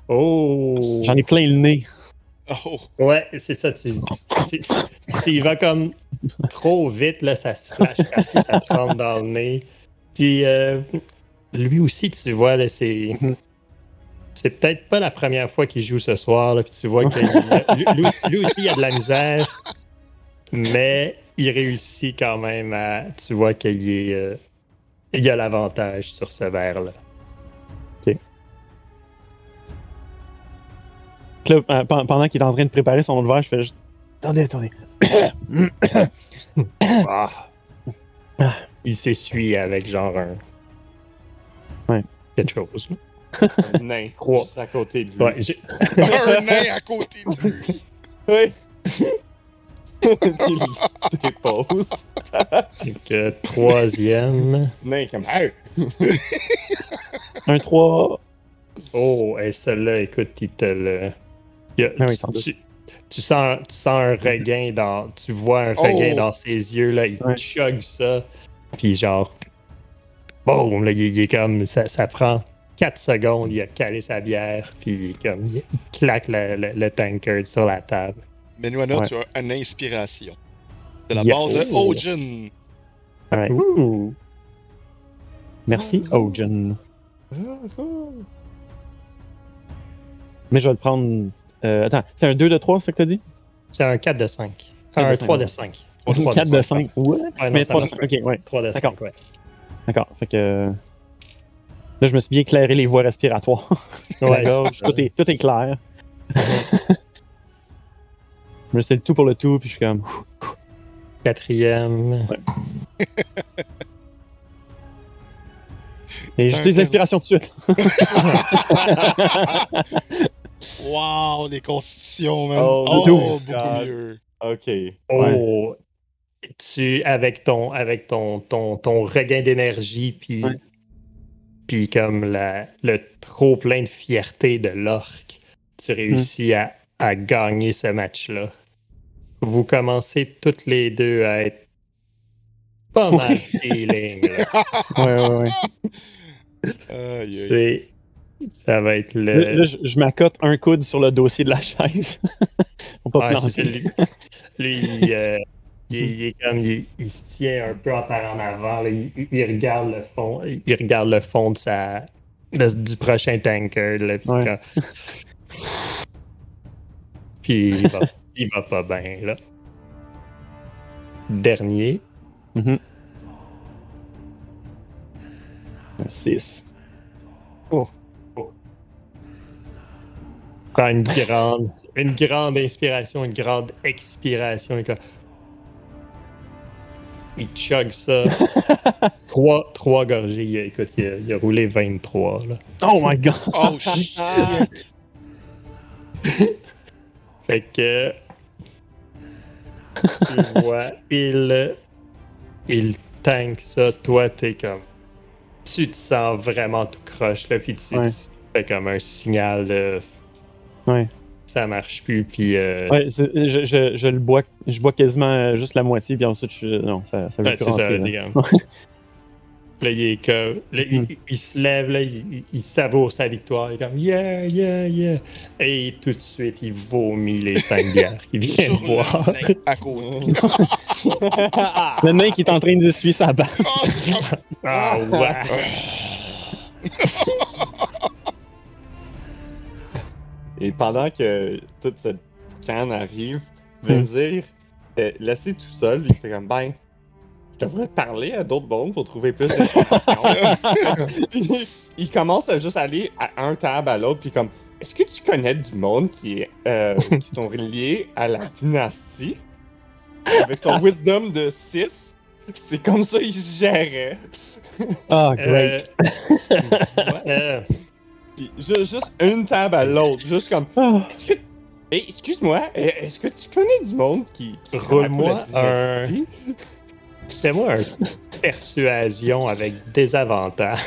Oh! J'en ai plein le nez. Oh, Ouais, c'est ça. Tu, tu, tu- tu y vas comme trop vite, là, ça se flash partout, ça te rentre dans le nez. Puis euh, lui aussi, tu vois, là, c'est. C'est peut-être pas la première fois qu'il joue ce soir, là, puis tu vois que lui, lui aussi, lui aussi, il a de la misère, mais il réussit quand même à. Tu vois qu'il est. euh, il a l'avantage sur ce verre-là. Là, euh, pen- pendant qu'il est en train de préparer son autre verre, je fais juste. Attendez, attendez. Ah. Il s'essuie avec genre un. Ouais. Quelque chose. là. Un nain, Trois. à côté de lui. Ouais, un nain à côté de lui. Oui. Il dépose. Donc, euh, troisième. Nain comme Hey! Un 3. Oh, et celle-là, écoute, il te le. Ah oui, tu, sens, tu sens un regain dans. Tu vois un regain Oh. dans ses yeux, là. Il Ouais. chug ça. Puis genre. Boum, là, il, il est comme. Ça, ça prend 4 secondes, il a calé sa bière. Puis comme. Il, claque le, le, le tankard sur la table. Menuana, Ouais. tu as une inspiration. De la Yes. part de Ojin. Ouh! Merci, Ojen. Ah, ah. Mais je vais le prendre. Euh, attends, c'est un 2 de 3, c'est ça que t'as dit? C'est un 4 de 5. Quatre un de 3 cinq. de 5. Trois de 4 de 5. Ouais. Ouais, non, Mais ça 3 de marche 5. Ok, ouais. 3 de D'accord. 5, ouais. D'accord. Fait que. Là, je me suis bien éclairé les voies respiratoires. Ouais, gorge, c'est ça. tout, est, tout est clair. je me sais le tout pour le tout, puis je suis comme. Quatrième. Et j'ai des inspirations tout de suite. Wow, les constitutions, man. Oh, Oh, douze. beaucoup mieux. Ok. Oh, tu avec ton avec ton ton, ton regain d'énergie puis Ouais. puis comme la, le trop plein de fierté de l'orque, tu réussis à, à gagner ce match-là. Vous commencez toutes les deux à être pas mal feeling. là. Ouais, ouais, ouais. C'est ça va être le là, je, je m'accote un coude sur le dossier de la chaise. Pour pas planter. c'est lui, lui, il, euh, il il est comme il, il se tient un peu en terre en avant. là. Il, regarde le fond. Il regarde le fond de sa de- du prochain tanker. Là, puis, Ouais. Puis il va, il va pas bien là. Dernier. Mhm. Un 6. Prend une grande, une grande inspiration, une grande expiration. et comme- Il chug ça. trois, trois gorgées. Il a- écoute, il a, il a roulé 23. Là. Oh my god! Oh, shit. Fait que. Tu vois, il. Il tank ça. Toi, t'es comme. Tu te sens vraiment tout croche, là. Puis tu, Ouais. tu fais comme un signal de. Ouais. Ça marche plus. Puis. euh, Ouais, je, je, je le bois, je bois quasiment euh, juste la moitié, puis ensuite, je, non, ça, ça veut ouais, plus c'est ça, rentrer, là. les gars. Là, il est comme. là, il- Mhm. il, il se lève, là, il, il- il savoure sa victoire. Il est comme Yeah, yeah, yeah. Et tout de suite, il vomit les cinq bières qu'il vient de boire. à. Le nain qui est en train d'essuyer sa barbe. Ah ouais! Et pendant que toute cette canne arrive, Venzir est laissé tout seul, il était comme ben. Je devrais parler à d'autres mondes pour trouver plus d'informations. Puis, il commence à juste aller à un table à l'autre, puis comme Est-ce que tu connais du monde qui, est, euh, qui sont reliés à la dynastie? Avec son wisdom de 6, c'est comme ça il se gérait. Ah, Euh, great. euh, Puis juste une table à l'autre, juste comme Ah. Est-ce que. Hey, excuse-moi, eh, est-ce que tu connais du monde qui. qui Roule-moi la dynastie? Fais-moi un persuasion avec désavantage.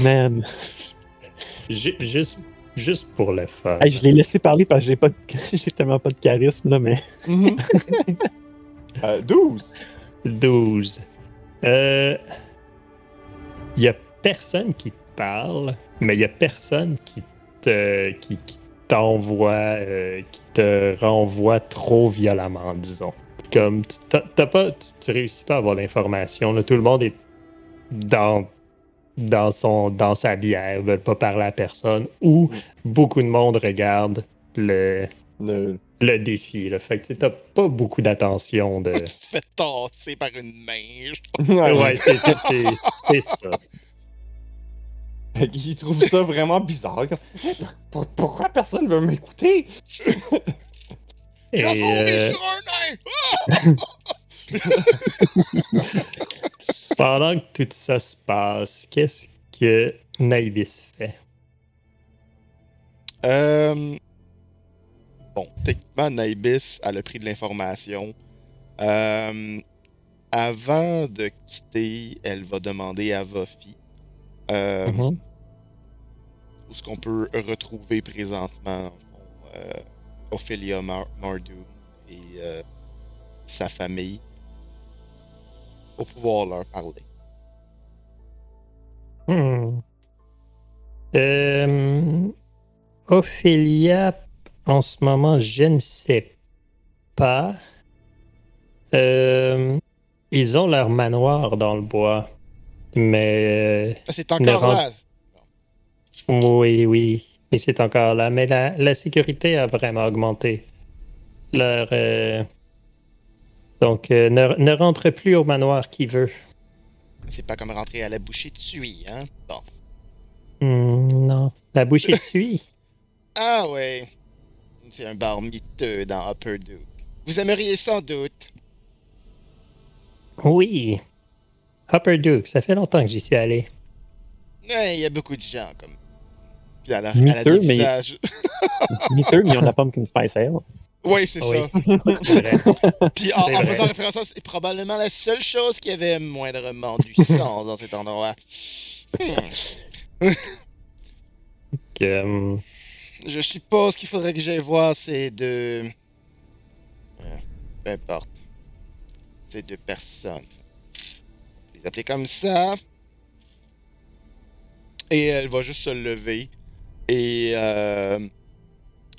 Man. Ju- juste, juste pour le fun. Hey, je l'ai laissé parler parce que j'ai pas de... j'ai tellement pas de charisme, là, mais. Mhm. Euh, 12. 12. Euh. Il y a personne qui te parle, mais il y a personne qui te. qui, qui t'envoie. euh, qui te renvoie trop violemment, disons. Comme. tu- T'as pas. Tu, tu réussis pas à avoir l'information. Tout le monde est dans. Dans, son, dans sa bière, veulent pas parler à personne, ou beaucoup de monde regarde le, Le- le défi. Là. Fait que t'as pas beaucoup d'attention de. Tu te fais tasser par une main. Ouais, c'est c'est- c'est- c'est ça. Il trouve ça vraiment bizarre. comme, pourquoi personne veut m'écouter? Et, euh, pendant que tout ça se passe, qu'est-ce que Naïvis fait? Euh... Bon, techniquement, Naibis, a pris de l'information. Euh, Avant de quitter, elle va demander à Vofi euh, Mhm. Où est-ce qu'on peut retrouver présentement euh, Ophelia Mar et euh, sa famille pour pouvoir leur parler. Hmm. Euh, Ophélia, en ce moment, je ne sais pas. Euh, ils ont leur manoir dans le bois. Mais Ah, C'est encore rend- là! Oui, oui, mais c'est encore là. Mais la, la sécurité a vraiment augmenté. Leur, euh, Donc, euh, ne, ne rentre plus au manoir qui veut. C'est pas comme rentrer à la bouchée de suie, hein? Bon. Hmm, non. La bouchée de suie. Ah ouais. C'est un bar miteux dans Upper Duke. Vous aimeriez sans doute. Oui. Upper Duke, ça fait longtemps que j'y suis allé. Ouais, il y a beaucoup de gens comme. Puis elle a, elle a Miteux, des mais- visages. Miteux, mais de la pumpkin spice ale. c'est Oui. ça. C'est vrai. Puis en, faisant référence à ça, c'est probablement la seule chose qui avait moindrement du sens dans cet endroit. Hmm. Hum, Je suppose qu'il faudrait que j'aille voir ces deux. Euh, peu importe. Ces deux personnes. On peut les appeler comme ça. Et elle va juste se lever. Et euh,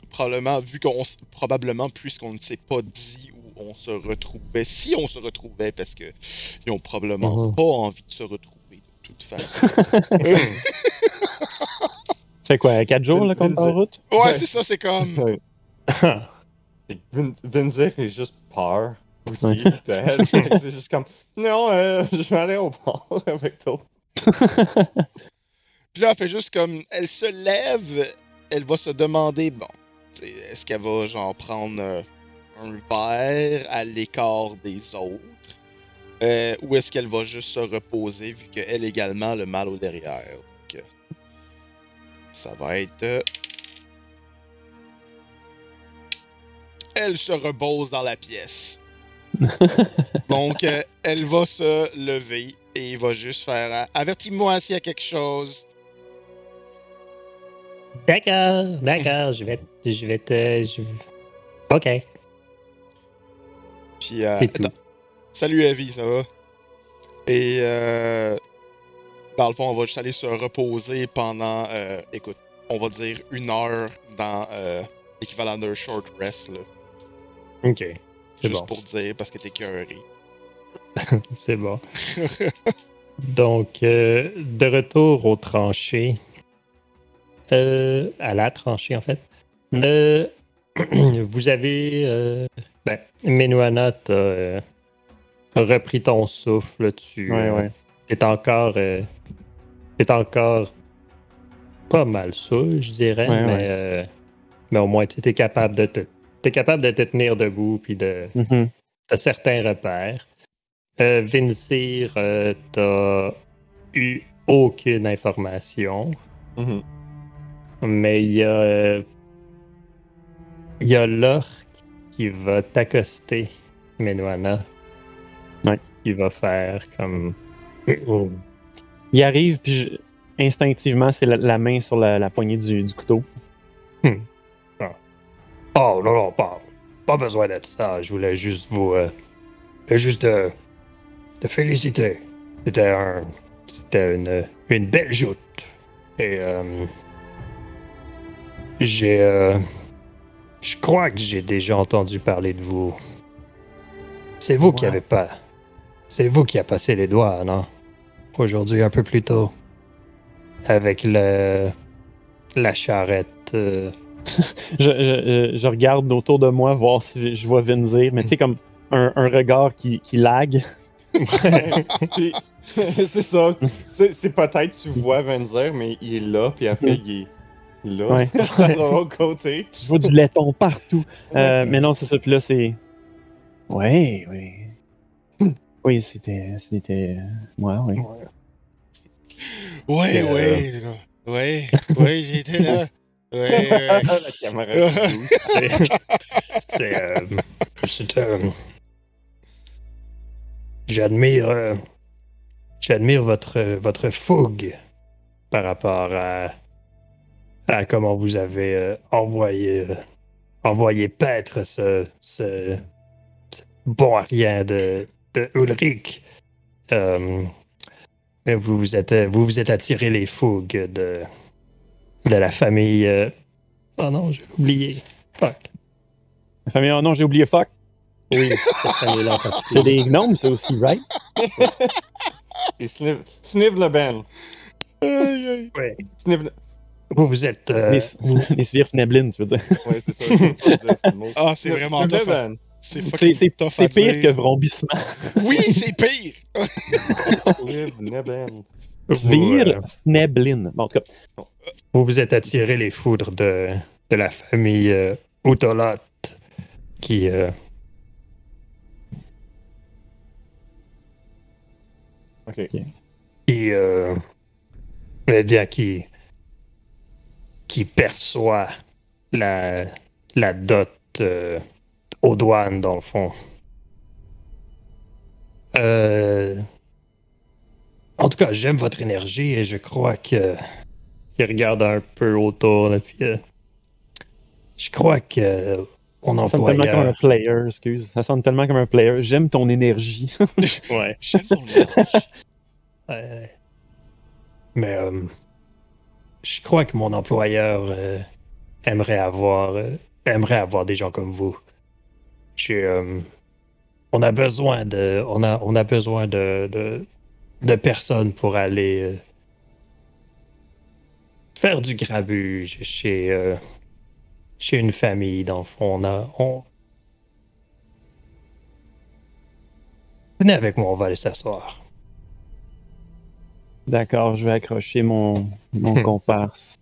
probablement, vu qu'on. s- Probablement, puisqu'on ne s'est pas dit où on se retrouvait, si on se retrouvait, parce que ils ont probablement Mhm. pas envie de se retrouver de toute façon. C'est quoi, 4 jours là, qu'on est en route? ouais, Ouais. c'est ça, c'est comme. Vinzir est juste peur aussi c'est juste comme Non, euh, je vais aller au bar avec toi. Puis là, elle fait juste comme. Elle se lève, elle va se demander, bon, est-ce qu'elle va genre prendre euh, un verre à l'écart des autres euh, Ou est-ce qu'elle va juste se reposer vu qu'elle également a le mal au derrière Donc, euh, ça va être. euh, Elle se repose dans la pièce. Donc, elle va se lever et il va juste faire Avertis-moi s'il y a quelque chose. D'accord, d'accord, je vais, je vais te. je- Ok, Puis, euh, tout. Salut Evie, ça va? Et euh, dans le fond, on va juste aller se reposer pendant, euh, écoute, on va dire une heure dans euh, l'équivalent d'un short rest, là. Ok. C'est Juste bon. pour dire, parce que t'es cœuré. C'est bon. Donc, euh, de retour aux tranchées. Euh, à la tranchée, en fait. Mm. Euh, vous avez. Euh, ben, Menuana, t'as euh, repris ton souffle. Tu Ouais, ouais. t'es encore. euh, t'es encore pas mal saoul, je dirais, Ouais, mais, ouais. euh, mais au moins, tu es capable de te. T'es capable de te tenir debout puis de, Mhm. t'as certains repères. Euh, Vincir, euh, t'as eu aucune information, Mhm. Mais il y a. euh, Il y a l'orque qui va t'accoster, Menuana. Ouais. Il va faire comme. Il arrive, puis je- instinctivement, c'est la, la main sur la, la poignée du, du couteau. Oh non, non, pas, pas besoin d'être ça. Je voulais juste vous. euh, juste de, de féliciter. C'était un. C'était une, une belle joute. Et. euh, j'ai. euh, je crois que j'ai déjà entendu parler de vous. C'est vous qui avez pas. C'est vous qui a passé les doigts, non? Aujourd'hui, un peu plus tôt. Avec le. La charrette. euh, Je, je- regarde autour de moi, voir si je vois Vinzir, mais tu sais, comme un, un regard qui, qui lag. C'est ça. C'est peut-être tu vois Venzer, mais il est là, puis après il est là, Ouais. côté. Je vois du laiton partout. Euh, mais non, c'est ça. Puis là, c'est. Ouais, oui. Oui, c'était. C'était. euh, Ouais, oui. Ouais, Euh, ouais, là. ouais, ouais, j'étais là. Ouais, ouais. La caméra. C'est. C'est. euh, c'est, euh, J'admire. euh, J'admire votre, votre fougue par rapport à, à comment vous avez euh, envoyé, euh, envoyé paître ce, ce, ce bon à rien de, de Ulrich. Euh, mais vous vous êtes, vous vous êtes attiré les fougues de, de la famille. euh, Oh non, j'ai oublié. Fuck. La famille, oh non, j'ai oublié fuck. Oui, cette famille-là en C'est des gnomes, ça aussi, right? Et Sniv, Sniv le Ben. Aïe, aïe. Ouais. Sniv le... Vous, vous êtes. euh, Les, les Neblin, tu veux dire. Ouais, c'est ça. dire mot. Ah, c'est vraiment le tough. Ben. C'est pire dire. que vrombissement. Oui, c'est pire! Vous, Svir Neblin. Bon, en tout cas, vous vous êtes attiré les foudres de, de la famille euh, qui. euh, Ok. qui. euh, eh bien, qui. Qui perçoit la, la dot euh, aux douanes, dans le fond. Euh, en tout cas, j'aime votre énergie et je crois que. Il regarde un peu autour, là, puis. euh, je crois que. Mon ça sonne tellement comme un player, excuse. Ça sonne tellement comme un player. J'aime ton énergie. Ouais. J'aime ton énergie. Ouais. Mais euh, je crois que mon employeur euh, aimerait avoir euh, aimerait avoir des gens comme vous. Euh, on a besoin de on a on a besoin de de, de personnes pour aller faire du grabuge chez chez une famille dans. On a on Venez avec moi, on va aller s'asseoir. D'accord, je vais accrocher mon, mon comparse.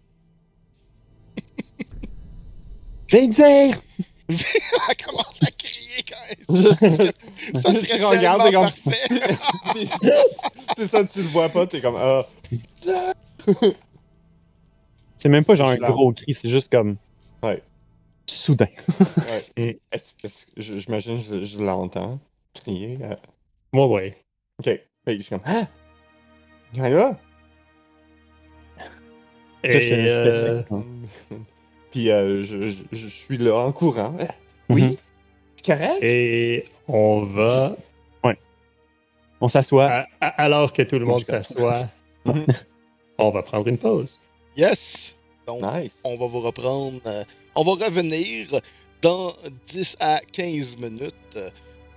J'ai dire! Elle commence à crier quand elle Je- Ça serait tellement regarde, t'es comme- c'est- ça, tu le vois pas, t'es comme. Ah, C'est même pas genre un gros cri, c'est juste comme. Ouais. Soudain. ouais. Est-ce que je- j'imagine je, l'entends crier. euh, Moi, ouais. Ok. Je suis comme. Ah! Il est là! Je- je- Et, euh, ça. Puis euh, je, je, je suis là en courant. Ah, Oui? Mhm. C'est correct? et on va. Ouais. On s'assoit. Alors que tout le monde s'assoit, Mhm. on va prendre une pause. Yes! Donc, Nice. on va vous reprendre. euh, on va revenir dans 10 à 15 minutes.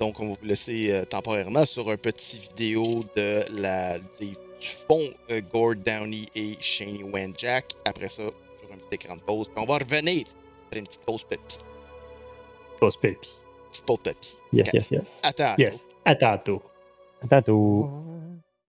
Donc, on va vous laisser euh, temporairement sur un petit vidéo de la, des, du fond euh, Gord Downey et Shane Wenjack. Après ça, sur un petit écran de pause. Puis on va revenir après une petite pause papy. Pause pépi. Petite pause papy. Yes, yes, yes. Attends. Yes. À tantôt. À tantôt.